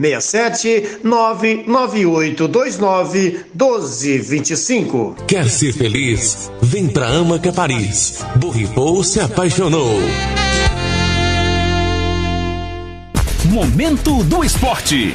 67 998 29 1225. Quer ser feliz? Vem pra Amaca Paris. Borripou se apaixonou. Momento do Esporte.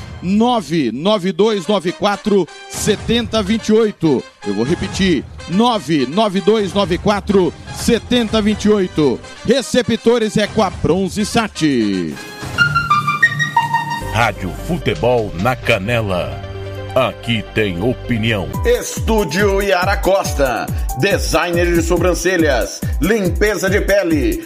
99294 7028. Eu vou repetir: 99294 7028. Receptores é com a Bronze Sat. Rádio Futebol na Canela. Aqui tem opinião. Estúdio Yara Costa. Designer de sobrancelhas, limpeza de pele,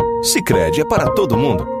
Sicredi é para todo mundo.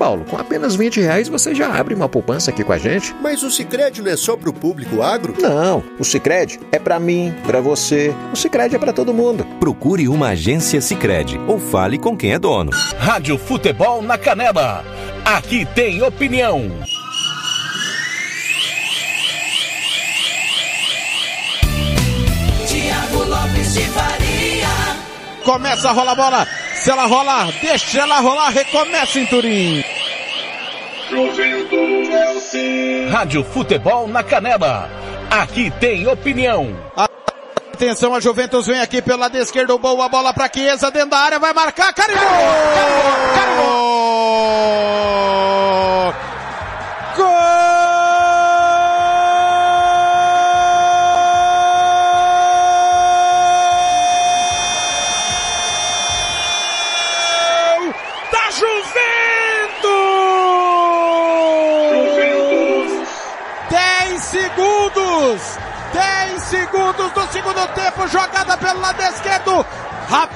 Paulo. Com apenas 20 reais você já abre uma poupança aqui com a gente. Mas o Sicredi não é só pro público agro? Não, o Sicredi é para mim, para você. O Sicredi é para todo mundo. Procure uma agência Sicredi ou fale com quem é dono. Rádio Futebol na Canela. Aqui tem opinião. Tiago Lopes de Faria. Começa a rolar a bola. Se ela rolar, deixa ela rolar. Recomeça em Turim. Rádio Futebol na Canela. Aqui tem opinião. Atenção, a Juventus vem aqui pelo lado esquerdo. Boa bola para Chiesa dentro da área. Vai marcar. Carimbou! Gol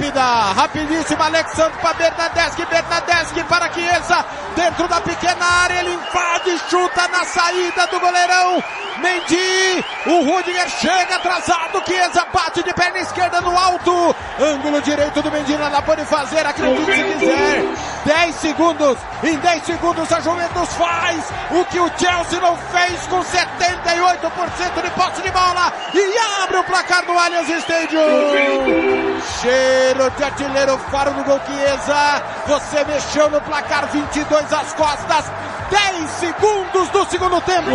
Rápida, rapidíssima, Alexandre para Bernadeschi, Bernadeschi para Chiesa, dentro da pequena área, ele invade, chuta na saída do goleirão. Mendy, o Rudiger chega atrasado, Chiesa bate de perna esquerda no alto, ângulo direito do Mendy, nada pode fazer, acredite se quiser. 10 segundos, em 10 segundos a Juventus faz o que o Chelsea não fez com 78% de posse de bola e abre o placar no Allianz Stadium. Cheiro de artilheiro, faro do gol Chiesa, você mexeu no placar 22 às costas, 10 segundos do segundo tempo.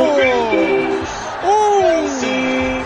Um,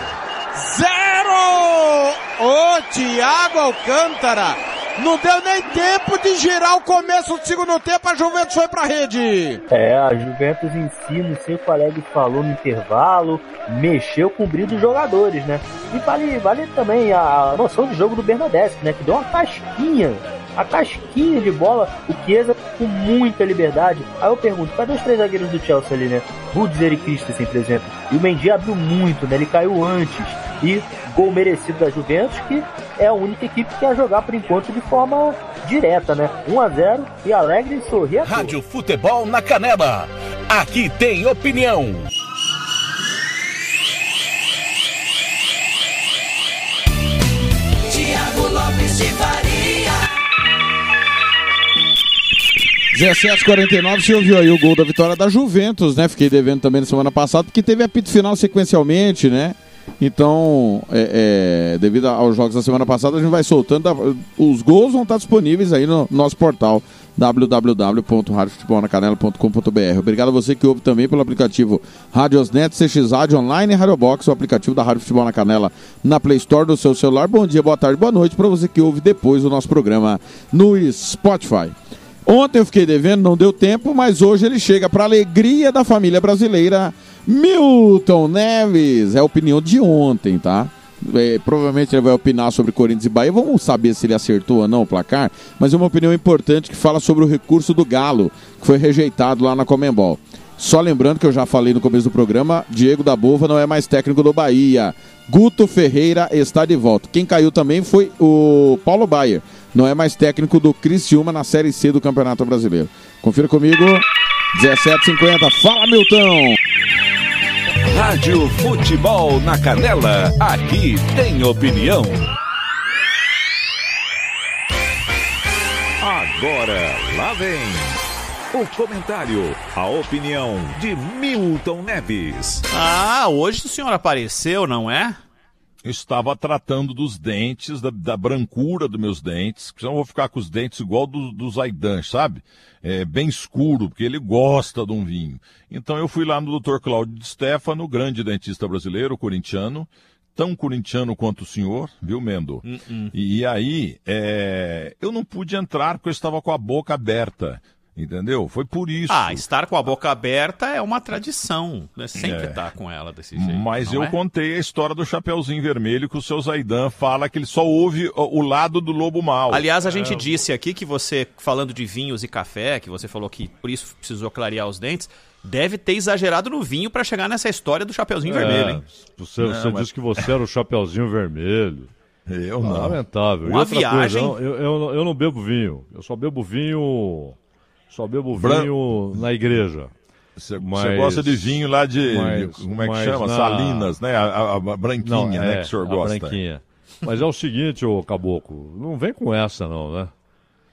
zero. Ô, Thiago Alcântara. Não deu nem tempo de girar o começo do segundo tempo, a Juventus foi pra rede. É, a Juventus em si, não sei o Alegre falou no intervalo, mexeu com o brilho dos jogadores, né? E vale, vale também a noção de jogo do Bernadette, né? Que deu uma casquinha a casquinha de bola, o Chiesa com muita liberdade. Aí eu pergunto, cadê os três zagueiros do Chelsea ali, né? Rudiger e Christensen, por exemplo. E o Mendy abriu muito, né? Ele caiu antes. E gol merecido da Juventus, que é a única equipe que quer jogar por enquanto de forma direta, né? 1 a 0 e alegre e sorria. Rádio Futebol na Canela. Aqui tem opinião. Tiago Lopes de Faria. 17:49 você ouviu aí o gol da vitória da Juventus, né? Fiquei devendo também na semana passada, porque teve apito final sequencialmente, né? Então, é, é, devido aos jogos da semana passada, a gente vai soltando. Os gols vão estar disponíveis aí no nosso portal www.radiofutebolnacanela.com.br. Obrigado a você que ouve também pelo aplicativo Radiosnet, CX Rádio Online e Radio Box, o aplicativo da Rádio Futebol na Canela na Play Store do seu celular. Bom dia, boa tarde, boa noite para você que ouve depois o nosso programa no Spotify. Ontem eu fiquei devendo, não deu tempo, mas hoje ele chega para alegria da família brasileira. Milton Neves, é a opinião de ontem, tá? É, provavelmente ele vai opinar sobre Corinthians e Bahia. Vamos saber se ele acertou ou não o placar. Mas é uma opinião importante que fala sobre o recurso do Galo, que foi rejeitado lá na Comembol. Só lembrando que eu já falei no começo do programa, Diego da Bova não é mais técnico do Bahia. Guto Ferreira está de volta. Quem caiu também foi o Paulo Baier. Não é mais técnico do Criciúma na Série C do Campeonato Brasileiro. Confira comigo. 17:50. Fala, Milton. Rádio Futebol na Canela. Aqui tem opinião. Agora, lá vem o comentário, a opinião de Milton Neves. Ah, hoje o senhor apareceu, não é? Estava tratando dos dentes, da, da brancura dos meus dentes, senão eu vou ficar com os dentes igual do, do Zaidan, sabe? É, bem escuro, porque ele gosta de um vinho. Então eu fui lá no Dr. Cláudio de Stefano, grande dentista brasileiro, corintiano, tão corintiano quanto o senhor, viu, Mendo? Uh-uh. E, e aí, é, eu não pude entrar porque eu estava com a boca aberta. Entendeu? Foi por isso. Ah, estar com a boca aberta é uma tradição. Né? Sempre É. estar com ela desse jeito. Mas eu é? contei a história do Chapeuzinho Vermelho que o seu Zaidan fala que ele só ouve o lado do lobo mau. Aliás, a gente É, disse aqui que você, falando de vinhos e café, que você falou que por isso precisou clarear os dentes, deve ter exagerado no vinho pra chegar nessa história do Chapeuzinho É, Vermelho, hein? Você, Não, você mas- disse que você era o Chapeuzinho Vermelho. Eu não. Lamentável. Uma viagem. Coisa, eu, eu, não- eu não bebo vinho. Eu só bebo vinho. Só bebo Bran- vinho na igreja. Você, gosta de vinho lá de. mas- como é que chama? na- Salinas, né? A, a- a branquinha, Não, né? é, Que o senhor gosta. branquinha. Mas é o seguinte, ô Caboclo, não vem com essa não, né?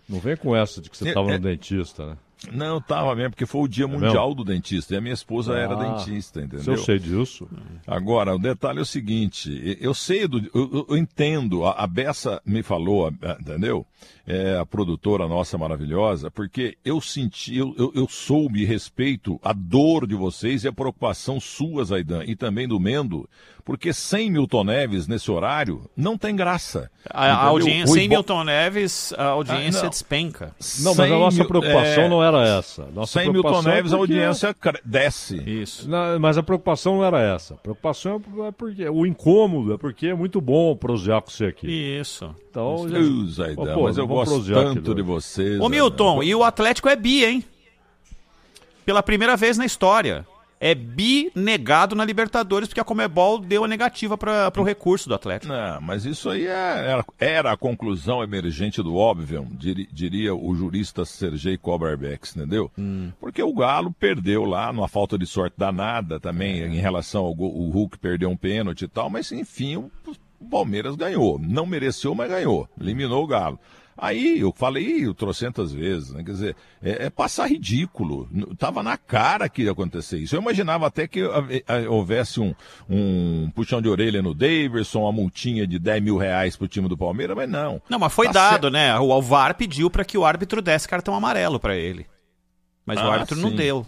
Não vem com essa de que você estava é- no dentista, né? Não, tava mesmo, porque foi o dia É mundial mesmo? do dentista. E a minha esposa era Ah, dentista, entendeu? se eu sei disso. Agora, o detalhe é o seguinte: eu sei, do, eu, eu- entendo, a, a Bessa me falou, a- entendeu? É a produtora nossa maravilhosa, porque eu senti, eu, eu, eu soube e respeito a dor de vocês e a preocupação sua, Zaidan, e também do Mendo, porque sem Milton Neves nesse horário não tem graça. A, a audiência, O sem Ibo- Milton Neves, a audiência Ah, não. despenca. Não, mas a nossa preocupação é, não era essa. Nossa sem Milton preocupação é Neves, a porque- audiência cre- desce. Isso. Não, mas a preocupação não era essa. A preocupação é porque o incômodo é porque é muito bom prosear com você aqui. Isso. Então, já... Uh, Zaidan, Ô, pô, mas eu gosto tanto de vocês. Ô Milton, e o Atlético é bi, hein? Pela primeira vez na história. É bi negado na Libertadores, porque a Comebol deu a negativa para o recurso do Atlético. Não, mas isso aí é- era, a conclusão emergente do óbvio, diri- diria o jurista Sergei Kobarbeck, entendeu? Porque o Galo perdeu lá, numa falta de sorte danada também, em relação ao gol, o Hulk perdeu um pênalti e tal, mas enfim, o Palmeiras ganhou. Não mereceu, mas ganhou. Eliminou o Galo. Aí eu falei trocentas vezes, né? Quer dizer, é, é passar ridículo. Tava na cara que ia acontecer isso. Eu imaginava até que ave- a- houvesse um, um puxão de orelha no Daverson, uma multinha de 10 mil reais pro time do Palmeiras, mas não. Não, mas foi Tá dado, certo. né? O o VAR pediu para que o árbitro desse cartão amarelo para ele. Mas o Ah, árbitro não sim. deu.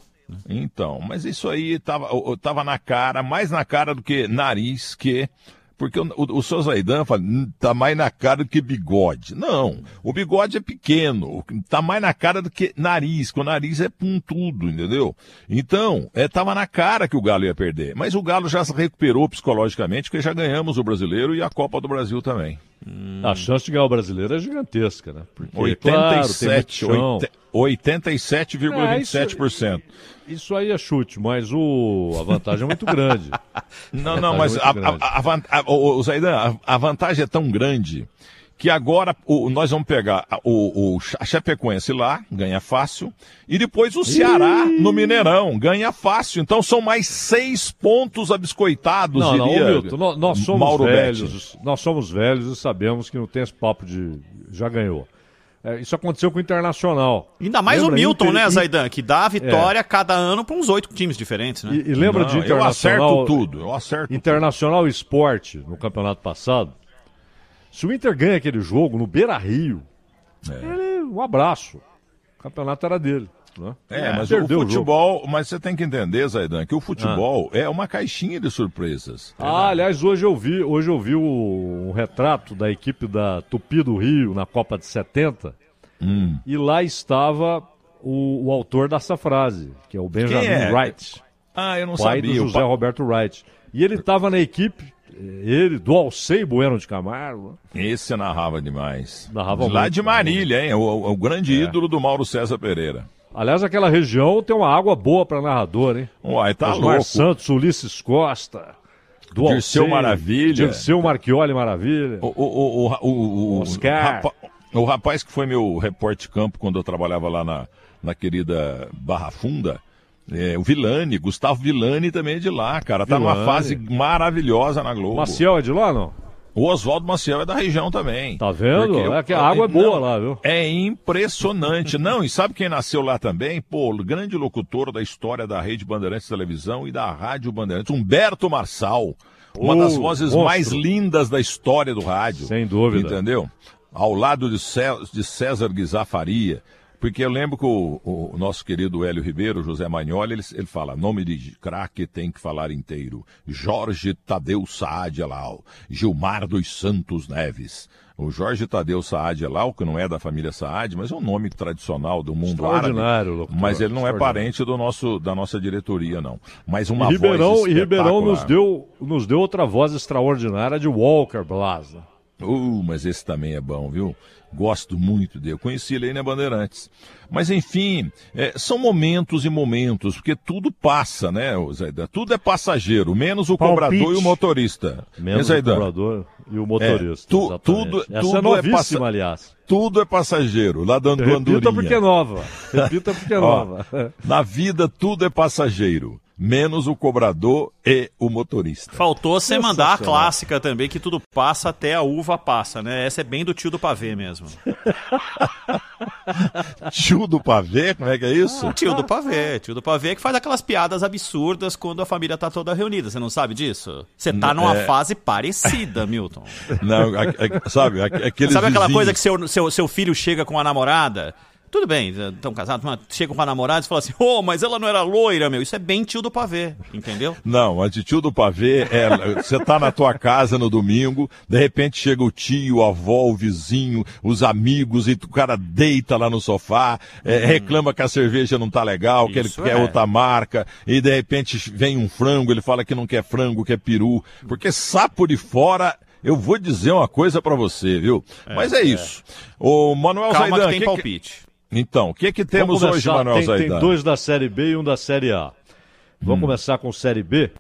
Então, mas isso aí tava, o- o- tava na cara, mais na cara do que nariz, que Porque o, o, o fala, "Hum, tá mais na cara do que bigode. Não, o bigode é pequeno, tá mais na cara do que nariz, que o nariz é pontudo, entendeu? Então, é, tava na cara que o Galo ia perder. Mas o Galo já se recuperou psicologicamente, porque já ganhamos o brasileiro e a Copa do Brasil também. A chance de ganhar o brasileiro é gigantesca, né? Porque, claro, tem muito 87, chão. oitenta- 87,27%. Isso aí é chute, mas o, a vantagem é muito grande. Não, não, mas é a, a, a, a- o, o Zaidan, a, a vantagem é tão grande que agora o, nós vamos pegar a- o, o a Chapecoense lá, ganha fácil, e depois o Ceará no Mineirão, ganha fácil. Então são mais seis pontos abiscoitados, Não, não, diria Milton, nós, nós somos Mauro velhos, Betti. nós somos velhos e sabemos que não tem esse papo de já ganhou. É, isso aconteceu com o Internacional. Ainda mais Lembra o Milton, Inter- né, Zaidan? Que dá a vitória cada ano para uns oito times diferentes, né? E, e lembra de Não, eu Internacional... acerto tudo, eu acerto Internacional Esporte, no campeonato passado. Se o Inter ganha aquele jogo no Beira-Rio, ele- um abraço. O campeonato era dele. Né? É, mas Perdeu o futebol, mas você tem que entender, Zaidan, que o futebol é uma caixinha de surpresas. Ah, aliás, hoje eu vi, hoje eu vi o, um retrato da equipe da Tupi do Rio na Copa de 70 Hum. e lá estava o, o autor dessa frase, que é o Benjamin é? Wright. Ah, eu não pai sabia. do O José pa- Roberto Wright. E ele estava na equipe, eh, ele, do Alcei Bueno de Camargo. Esse narrava demais. Narrava Lá muito, de Marília, hein? O, o- o grande ídolo do Mauro César Pereira. Aliás, aquela região tem uma água boa para narrador, hein? Uai, tá Osmar louco. Santos, Ulisses Costa, do Dirceu Alcei, Maravilha. Dirceu Marchioli Maravilha. O, o, o, o, o, Oscar. rapa- o rapaz que foi meu repórter campo quando eu trabalhava lá na, na querida Barra Funda, é, o Vilani, Gustavo Vilani também é de lá, cara. Tá numa Vilani. fase maravilhosa na Globo. Maciel é de lá, não? O Oswaldo Maciel é da região também. Tá vendo? É que a água é boa lá, viu? É impressionante. Não, e sabe quem nasceu lá também? Pô, grande locutor da história da Rede Bandeirantes Televisão e da Rádio Bandeirantes, Humberto Marçal. Uma Oh, das vozes monstro. mais lindas da história do rádio. Sem dúvida. Entendeu? Ao lado de, Cé- de César Guizá Faria. Porque eu lembro que o, o nosso querido Hélio Ribeiro, José Magnoli, ele, ele fala, nome de craque tem que falar inteiro. Jorge Tadeu Saad Elal, Gilmar dos Santos Neves. O Jorge Tadeu Saad Elal, que não é da família Saad, mas é um nome tradicional do mundo árabe. Extraordinário, locutor, Mas ele não é parente do nosso, da nossa diretoria, não. Mas uma e Ribeirão, voz e Ribeirão nos deu, nos deu outra voz extraordinária de Walker Blaza. Uh, mas esse também é bom, viu? Gosto muito dele. Eu conheci ele aí na Bandeirantes. Mas, enfim, é, são momentos e momentos, porque tudo passa, né, Zaidan? Tudo é passageiro, menos o Palpite. cobrador e o motorista. Menos Né, o cobrador e o motorista. É, tu- exatamente. tudo, Essa tudo é novíssima, passa- aliás. Tudo é passageiro, lá dando Repita andorinha. porque é nova. Repita porque é Ó, nova. Na vida, tudo é passageiro, menos o cobrador e o motorista. Faltou você mandar a clássica também, que tudo passa até a uva passa, né? Essa é bem do tio do pavê mesmo. Tio do pavê, como é que é isso? Tio do pavê, tio do pavê que faz aquelas piadas absurdas quando a família tá toda reunida. Você não sabe disso? Você tá numa é. fase parecida, Milton. Não, a- a- sabe, a- aqueles Sabe aquela vizinhos- coisa que seu, seu, seu filho chega com a namorada? Tudo bem, estão casados, mas chega com a namorada e fala assim: Ô, mas ela não era loira, meu. Isso é bem tio do pavê, entendeu? Não, a de tio do pavê é. Você tá na tua casa no domingo, de repente chega o tio, a avó, o vizinho, os amigos, e o cara deita lá no sofá, é, reclama que a cerveja não tá legal, que ele quer é. outra marca, e de repente vem um frango, ele fala que não quer frango, quer peru. Porque sapo de fora. Eu vou dizer uma coisa pra você, viu? Mas é, isso. O Manuel Calma Zaidan. que tem que palpite. Então, o que que temos Vamos hoje, começar. Manuel tem, Zaidan? tem dois da Série B e um da Série A. Vamos Hum. começar com Série B?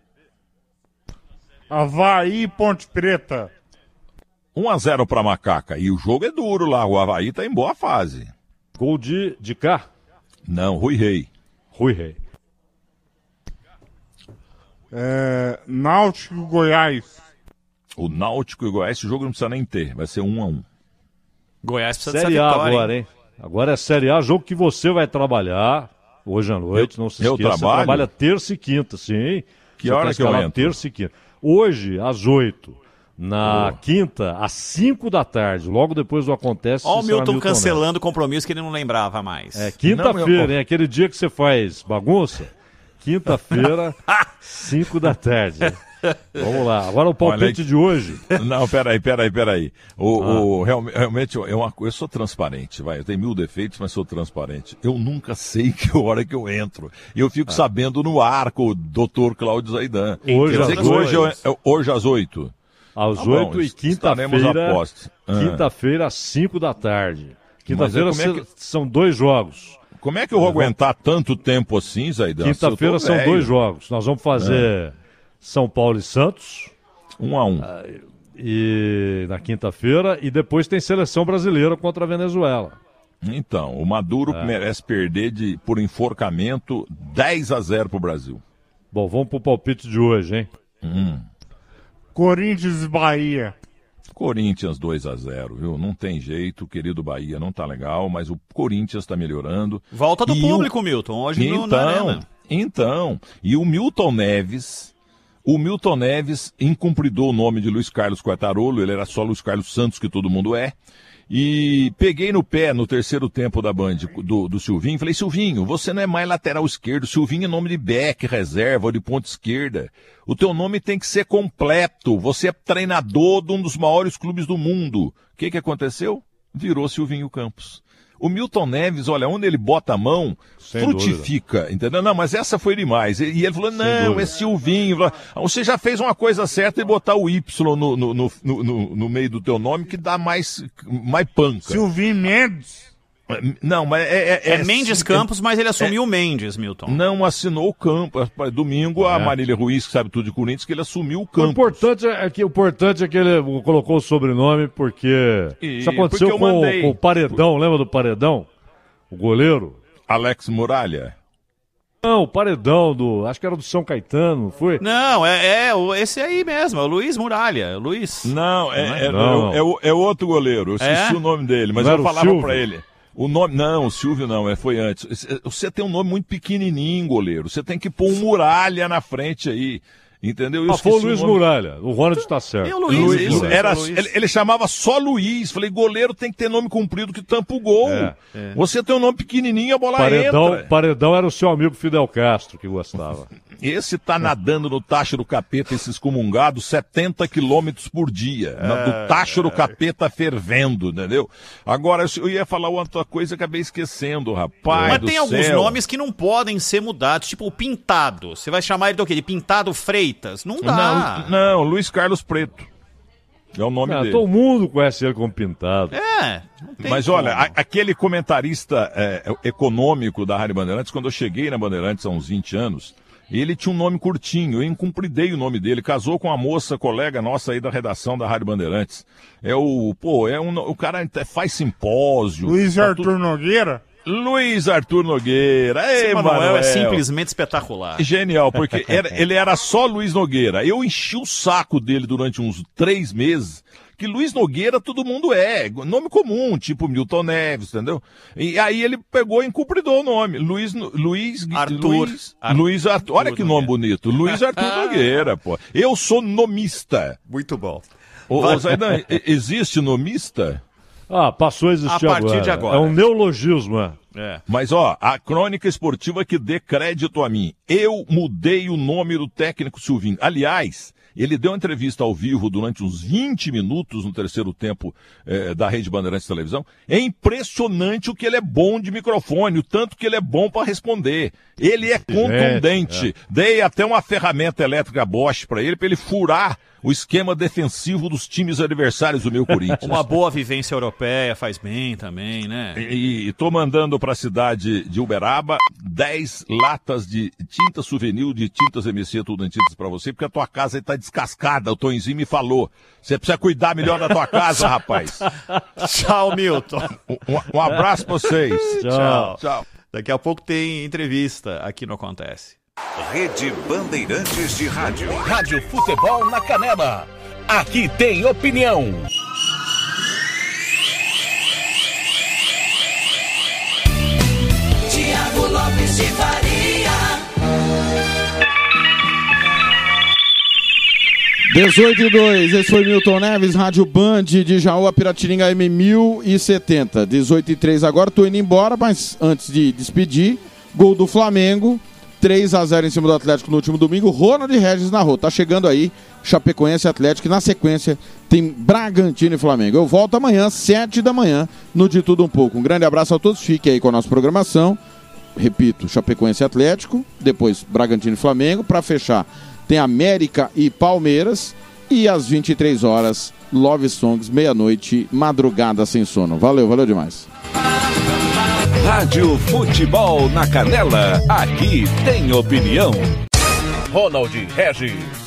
Havaí e Ponte Preta. 1x0 pra Macaca. E o jogo é duro lá. O Havaí tá em boa fase. Gol de, de cá? Não, Rui Rei. Rui Rei. É, Náutico e Goiás. O Náutico e o Goiás, esse jogo não precisa nem ter. Vai ser 1x1. Goiás precisa Série A vitória. agora, hein? Agora é Série A, jogo que você vai trabalhar hoje à noite. Eu- não se eu esqueça, você trabalho? trabalha terça e quinta, sim. Que Você hora tá que eu entro? Terça e quinta. Hoje, às 8. Na quinta, às 5 da tarde, logo depois do Acontece. Ó o Milton Neto. cancelando o compromisso que ele não lembrava mais. É quinta-feira, hein? Aquele dia que você faz bagunça, quinta-feira, 5 da tarde. Vamos lá. Agora o palpite Olha de hoje. Não, peraí, peraí, peraí. O, Ah. o- realme- realmente, eu, eu, eu sou transparente, vai. Eu tenho mil defeitos, mas sou transparente. Eu nunca sei que hora que eu entro. E eu fico sabendo no ar com o doutor Cláudio Zaidan. Ah. Hoje às que hoje, eu- oito. eu- hoje às oito. Às Tá bom, 8 e quinta-feira. Ah. Quinta-feira, às 5 da tarde. Quinta-feira é é se- são dois jogos. Como é que eu vou aguentar tanto tempo assim, Zaidan? Quinta-feira são velho. dois jogos. Nós vamos fazer São Paulo e Santos. Um a um. e na quinta-feira. E depois tem seleção brasileira contra a Venezuela. Então, o Maduro É. merece perder de, por enforcamento 10 a 0 pro Brasil. Bom, vamos pro palpite de hoje, hein? Hum. Corinthians e Bahia. Corinthians 2 a 0 viu? Não tem jeito, o querido Bahia não tá legal, mas o Corinthians tá melhorando. Volta do E público, o... Milton. Hoje no, na então, Arena. então, e o Milton Neves, o Milton Neves incumpridou o nome de Luiz Carlos Quartarolo, ele era só Luiz Carlos Santos, que todo mundo é. E peguei no pé no terceiro tempo da Band do, do Silvinho. Falei, Silvinho, você não é mais lateral esquerdo. Silvinho é nome de back, reserva ou de ponta esquerda. O teu nome tem que ser completo. Você é treinador de um dos maiores clubes do mundo. O que, que aconteceu? Virou Silvinho Campos. O Milton Neves, olha, onde ele bota a mão, Sem frutifica, entendeu? Não, mas essa foi demais. E e ele falou, não, dúvida. é Silvinho. Você já fez uma coisa certa e botar o Y no, no, no, no, no meio do teu nome que dá mais, mais panca. Silvinho Mendes. Não, mas é... É, Mendes Campos, mas ele assumiu o Mendes, Milton. Não assinou o campo. Domingo, a É. Marília Ruiz, que sabe tudo de Corinthians, que ele assumiu o O campo. importante é que, o importante é que ele colocou o sobrenome porque E- isso aconteceu porque com, mandei. com o Paredão, lembra do Paredão? O goleiro? Alex Muralha. Não, o Paredão do, acho que era do São Caetano, não foi? Não, é, é o- esse aí mesmo, é o Luiz Muralha. Luiz. Não, é, é, Não. é o- é outro goleiro. Eu esqueci É? o nome dele, mas Não eu o falava Silvio? pra ele. O nome, não, o Silvio não, é, foi antes. Esse- Você tem um nome muito pequenininho, goleiro. Você tem que pôr um muralha na frente aí. Entendeu? Eu Ah, foi o Luiz nome. Muralha. O Ronald tá certo. E o Luiz, Luiz, isso, era, é o Luiz. ele, ele chamava só Luiz. Falei, goleiro tem que ter nome comprido que tampa o gol. É, Você tem um nome pequenininho, a bola Paredão, entra. Paredão era o seu amigo Fidel Castro que gostava. Esse tá nadando no tacho do capeta, esse excomungado, 70 quilômetros por dia. na- É, do tacho do capeta fervendo, entendeu? Agora, eu ia falar outra coisa e acabei esquecendo, rapaz. Mas do tem alguns céu. nomes que não podem ser mudados, tipo o Pintado. Você vai chamar ele do quê? De Pintado Freitas? Não dá. Não, não, Luiz Carlos Preto. É o nome Ah, dele. todo mundo conhece ele como pintado. É, Mas como. olha, a- aquele comentarista é, econômico da Rádio Bandeirantes, quando eu cheguei na Bandeirantes há uns 20 anos, ele tinha um nome curtinho, eu incumpridei o nome dele, casou com uma moça, colega nossa aí da redação da Rádio Bandeirantes. É o, pô, é um, o cara até faz simpósio. Luiz tá Arthur Nogueira. Luiz Arthur Nogueira. Ei, Esse Manuel, Manuel é simplesmente espetacular. Genial, porque era- ele era só Luiz Nogueira. Eu enchi o saco dele durante uns três meses. Que Luiz Nogueira todo mundo é, nome comum, tipo Milton Neves, entendeu? E aí ele pegou e incumpridou o nome. Luiz, Luiz Arthur. Luiz, Arthur Luiz Arthur. Olha que nome bonito. Luiz Arthur Nogueira, pô. Eu sou nomista. Muito bom. Ô, Zaidan, existe nomista? Ah, passou a existir A partir agora. de agora. É um neologismo, é. É. Mas ó, a crônica esportiva que dê crédito a mim. Eu mudei o nome do técnico Silvinho. Aliás, ele deu uma entrevista ao vivo durante uns 20 minutos no terceiro tempo eh, da Rede Bandeirantes Televisão. É impressionante o que ele é bom de microfone, o tanto que ele é bom para responder. Ele é contundente. Dei até uma ferramenta elétrica Bosch para ele, para ele furar o esquema defensivo dos times adversários do meu Corinthians. Uma boa vivência europeia faz bem também, né? E, e tô mandando para a cidade de Uberaba 10 latas de tinta souvenir de tintas MC tudo em tintas para você, porque a tua casa está descascada, o Tonzinho me falou. Você precisa cuidar melhor da tua casa, rapaz. Tchau, Milton. Um, um abraço para vocês. Tchau. Tchau. Daqui a pouco tem entrevista aqui no Acontece. Rede Bandeirantes de Rádio. Rádio Futebol na Canela. Aqui tem opinião. Tiago Lopes de Faria. 18 e 2, esse foi Milton Neves, Rádio Band de Jaú, Piratininga M1070. 18 e 3 agora, tô indo embora, mas antes de despedir, gol do Flamengo, 3 a 0 em cima do Atlético no último domingo. Ronald Regis narrou. Tá chegando aí Chapecoense Atlético. E na sequência tem Bragantino e Flamengo. Eu volto amanhã, 7 da manhã, no De Tudo Um Pouco. Um grande abraço a todos. Fique aí com a nossa programação. Repito, Chapecoense Atlético. Depois Bragantino e Flamengo. Para fechar, tem América e Palmeiras. E às 23 horas, Love Songs, meia-noite, madrugada sem sono. Valeu, valeu demais. Rádio Futebol na Canela, aqui tem opinião. Ronald Regis.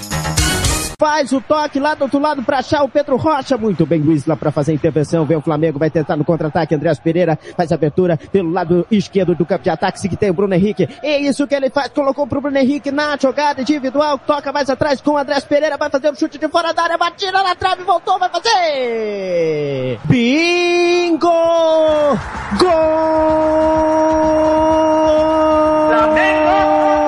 Faz o toque lá do outro lado para achar o Pedro Rocha. Muito bem, Luiz lá para fazer a intervenção. Vem o Flamengo, vai tentar no contra-ataque. Andrés Pereira faz abertura pelo lado esquerdo do campo de ataque. Que tem o Bruno Henrique. É isso que ele faz. Colocou pro Bruno Henrique na jogada individual. Toca mais atrás com o Andrés Pereira. Vai fazer um chute de fora da área. Batida na trave, voltou, vai fazer. Bingo! Gol! Alô,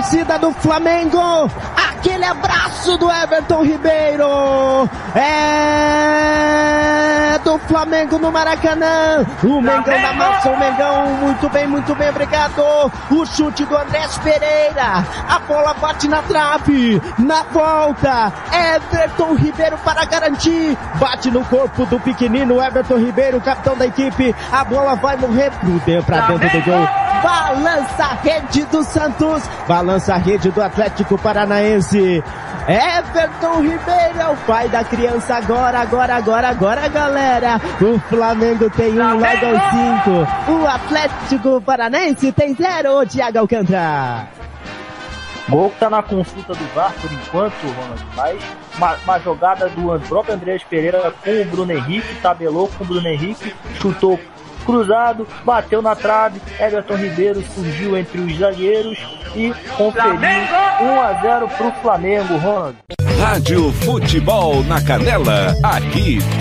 torcida do Flamengo! Aquele abraço do Everton Ribeiro! É Flamengo no Maracanã! O Mengão da massa, o Mengão, muito bem, muito bem, obrigado! O chute do Andrés Pereira! A bola bate na trave! Na volta! Everton Ribeiro para garantir! Bate no corpo do pequenino Everton Ribeiro, capitão da equipe! A bola vai morrer pro dentro, pra dentro do gol! Balança a rede do Santos, balança a rede do Atlético Paranaense. Everton Ribeiro é o pai da criança agora, agora, agora, agora, galera. O Flamengo tem um logo aos cinco. O Atlético Paranaense tem zero, Thiago Alcântara. Gol que tá na consulta do VAR por enquanto, Ronald, mas uma, uma jogada do próprio Andrés Pereira com o Bruno Henrique, tabelou com o Bruno Henrique, chutou cruzado, bateu na trave, Everton Ribeiro surgiu entre os zagueiros e conferiu 1 a 0 pro Flamengo, Ronald. Rádio Futebol na Canela, aqui tem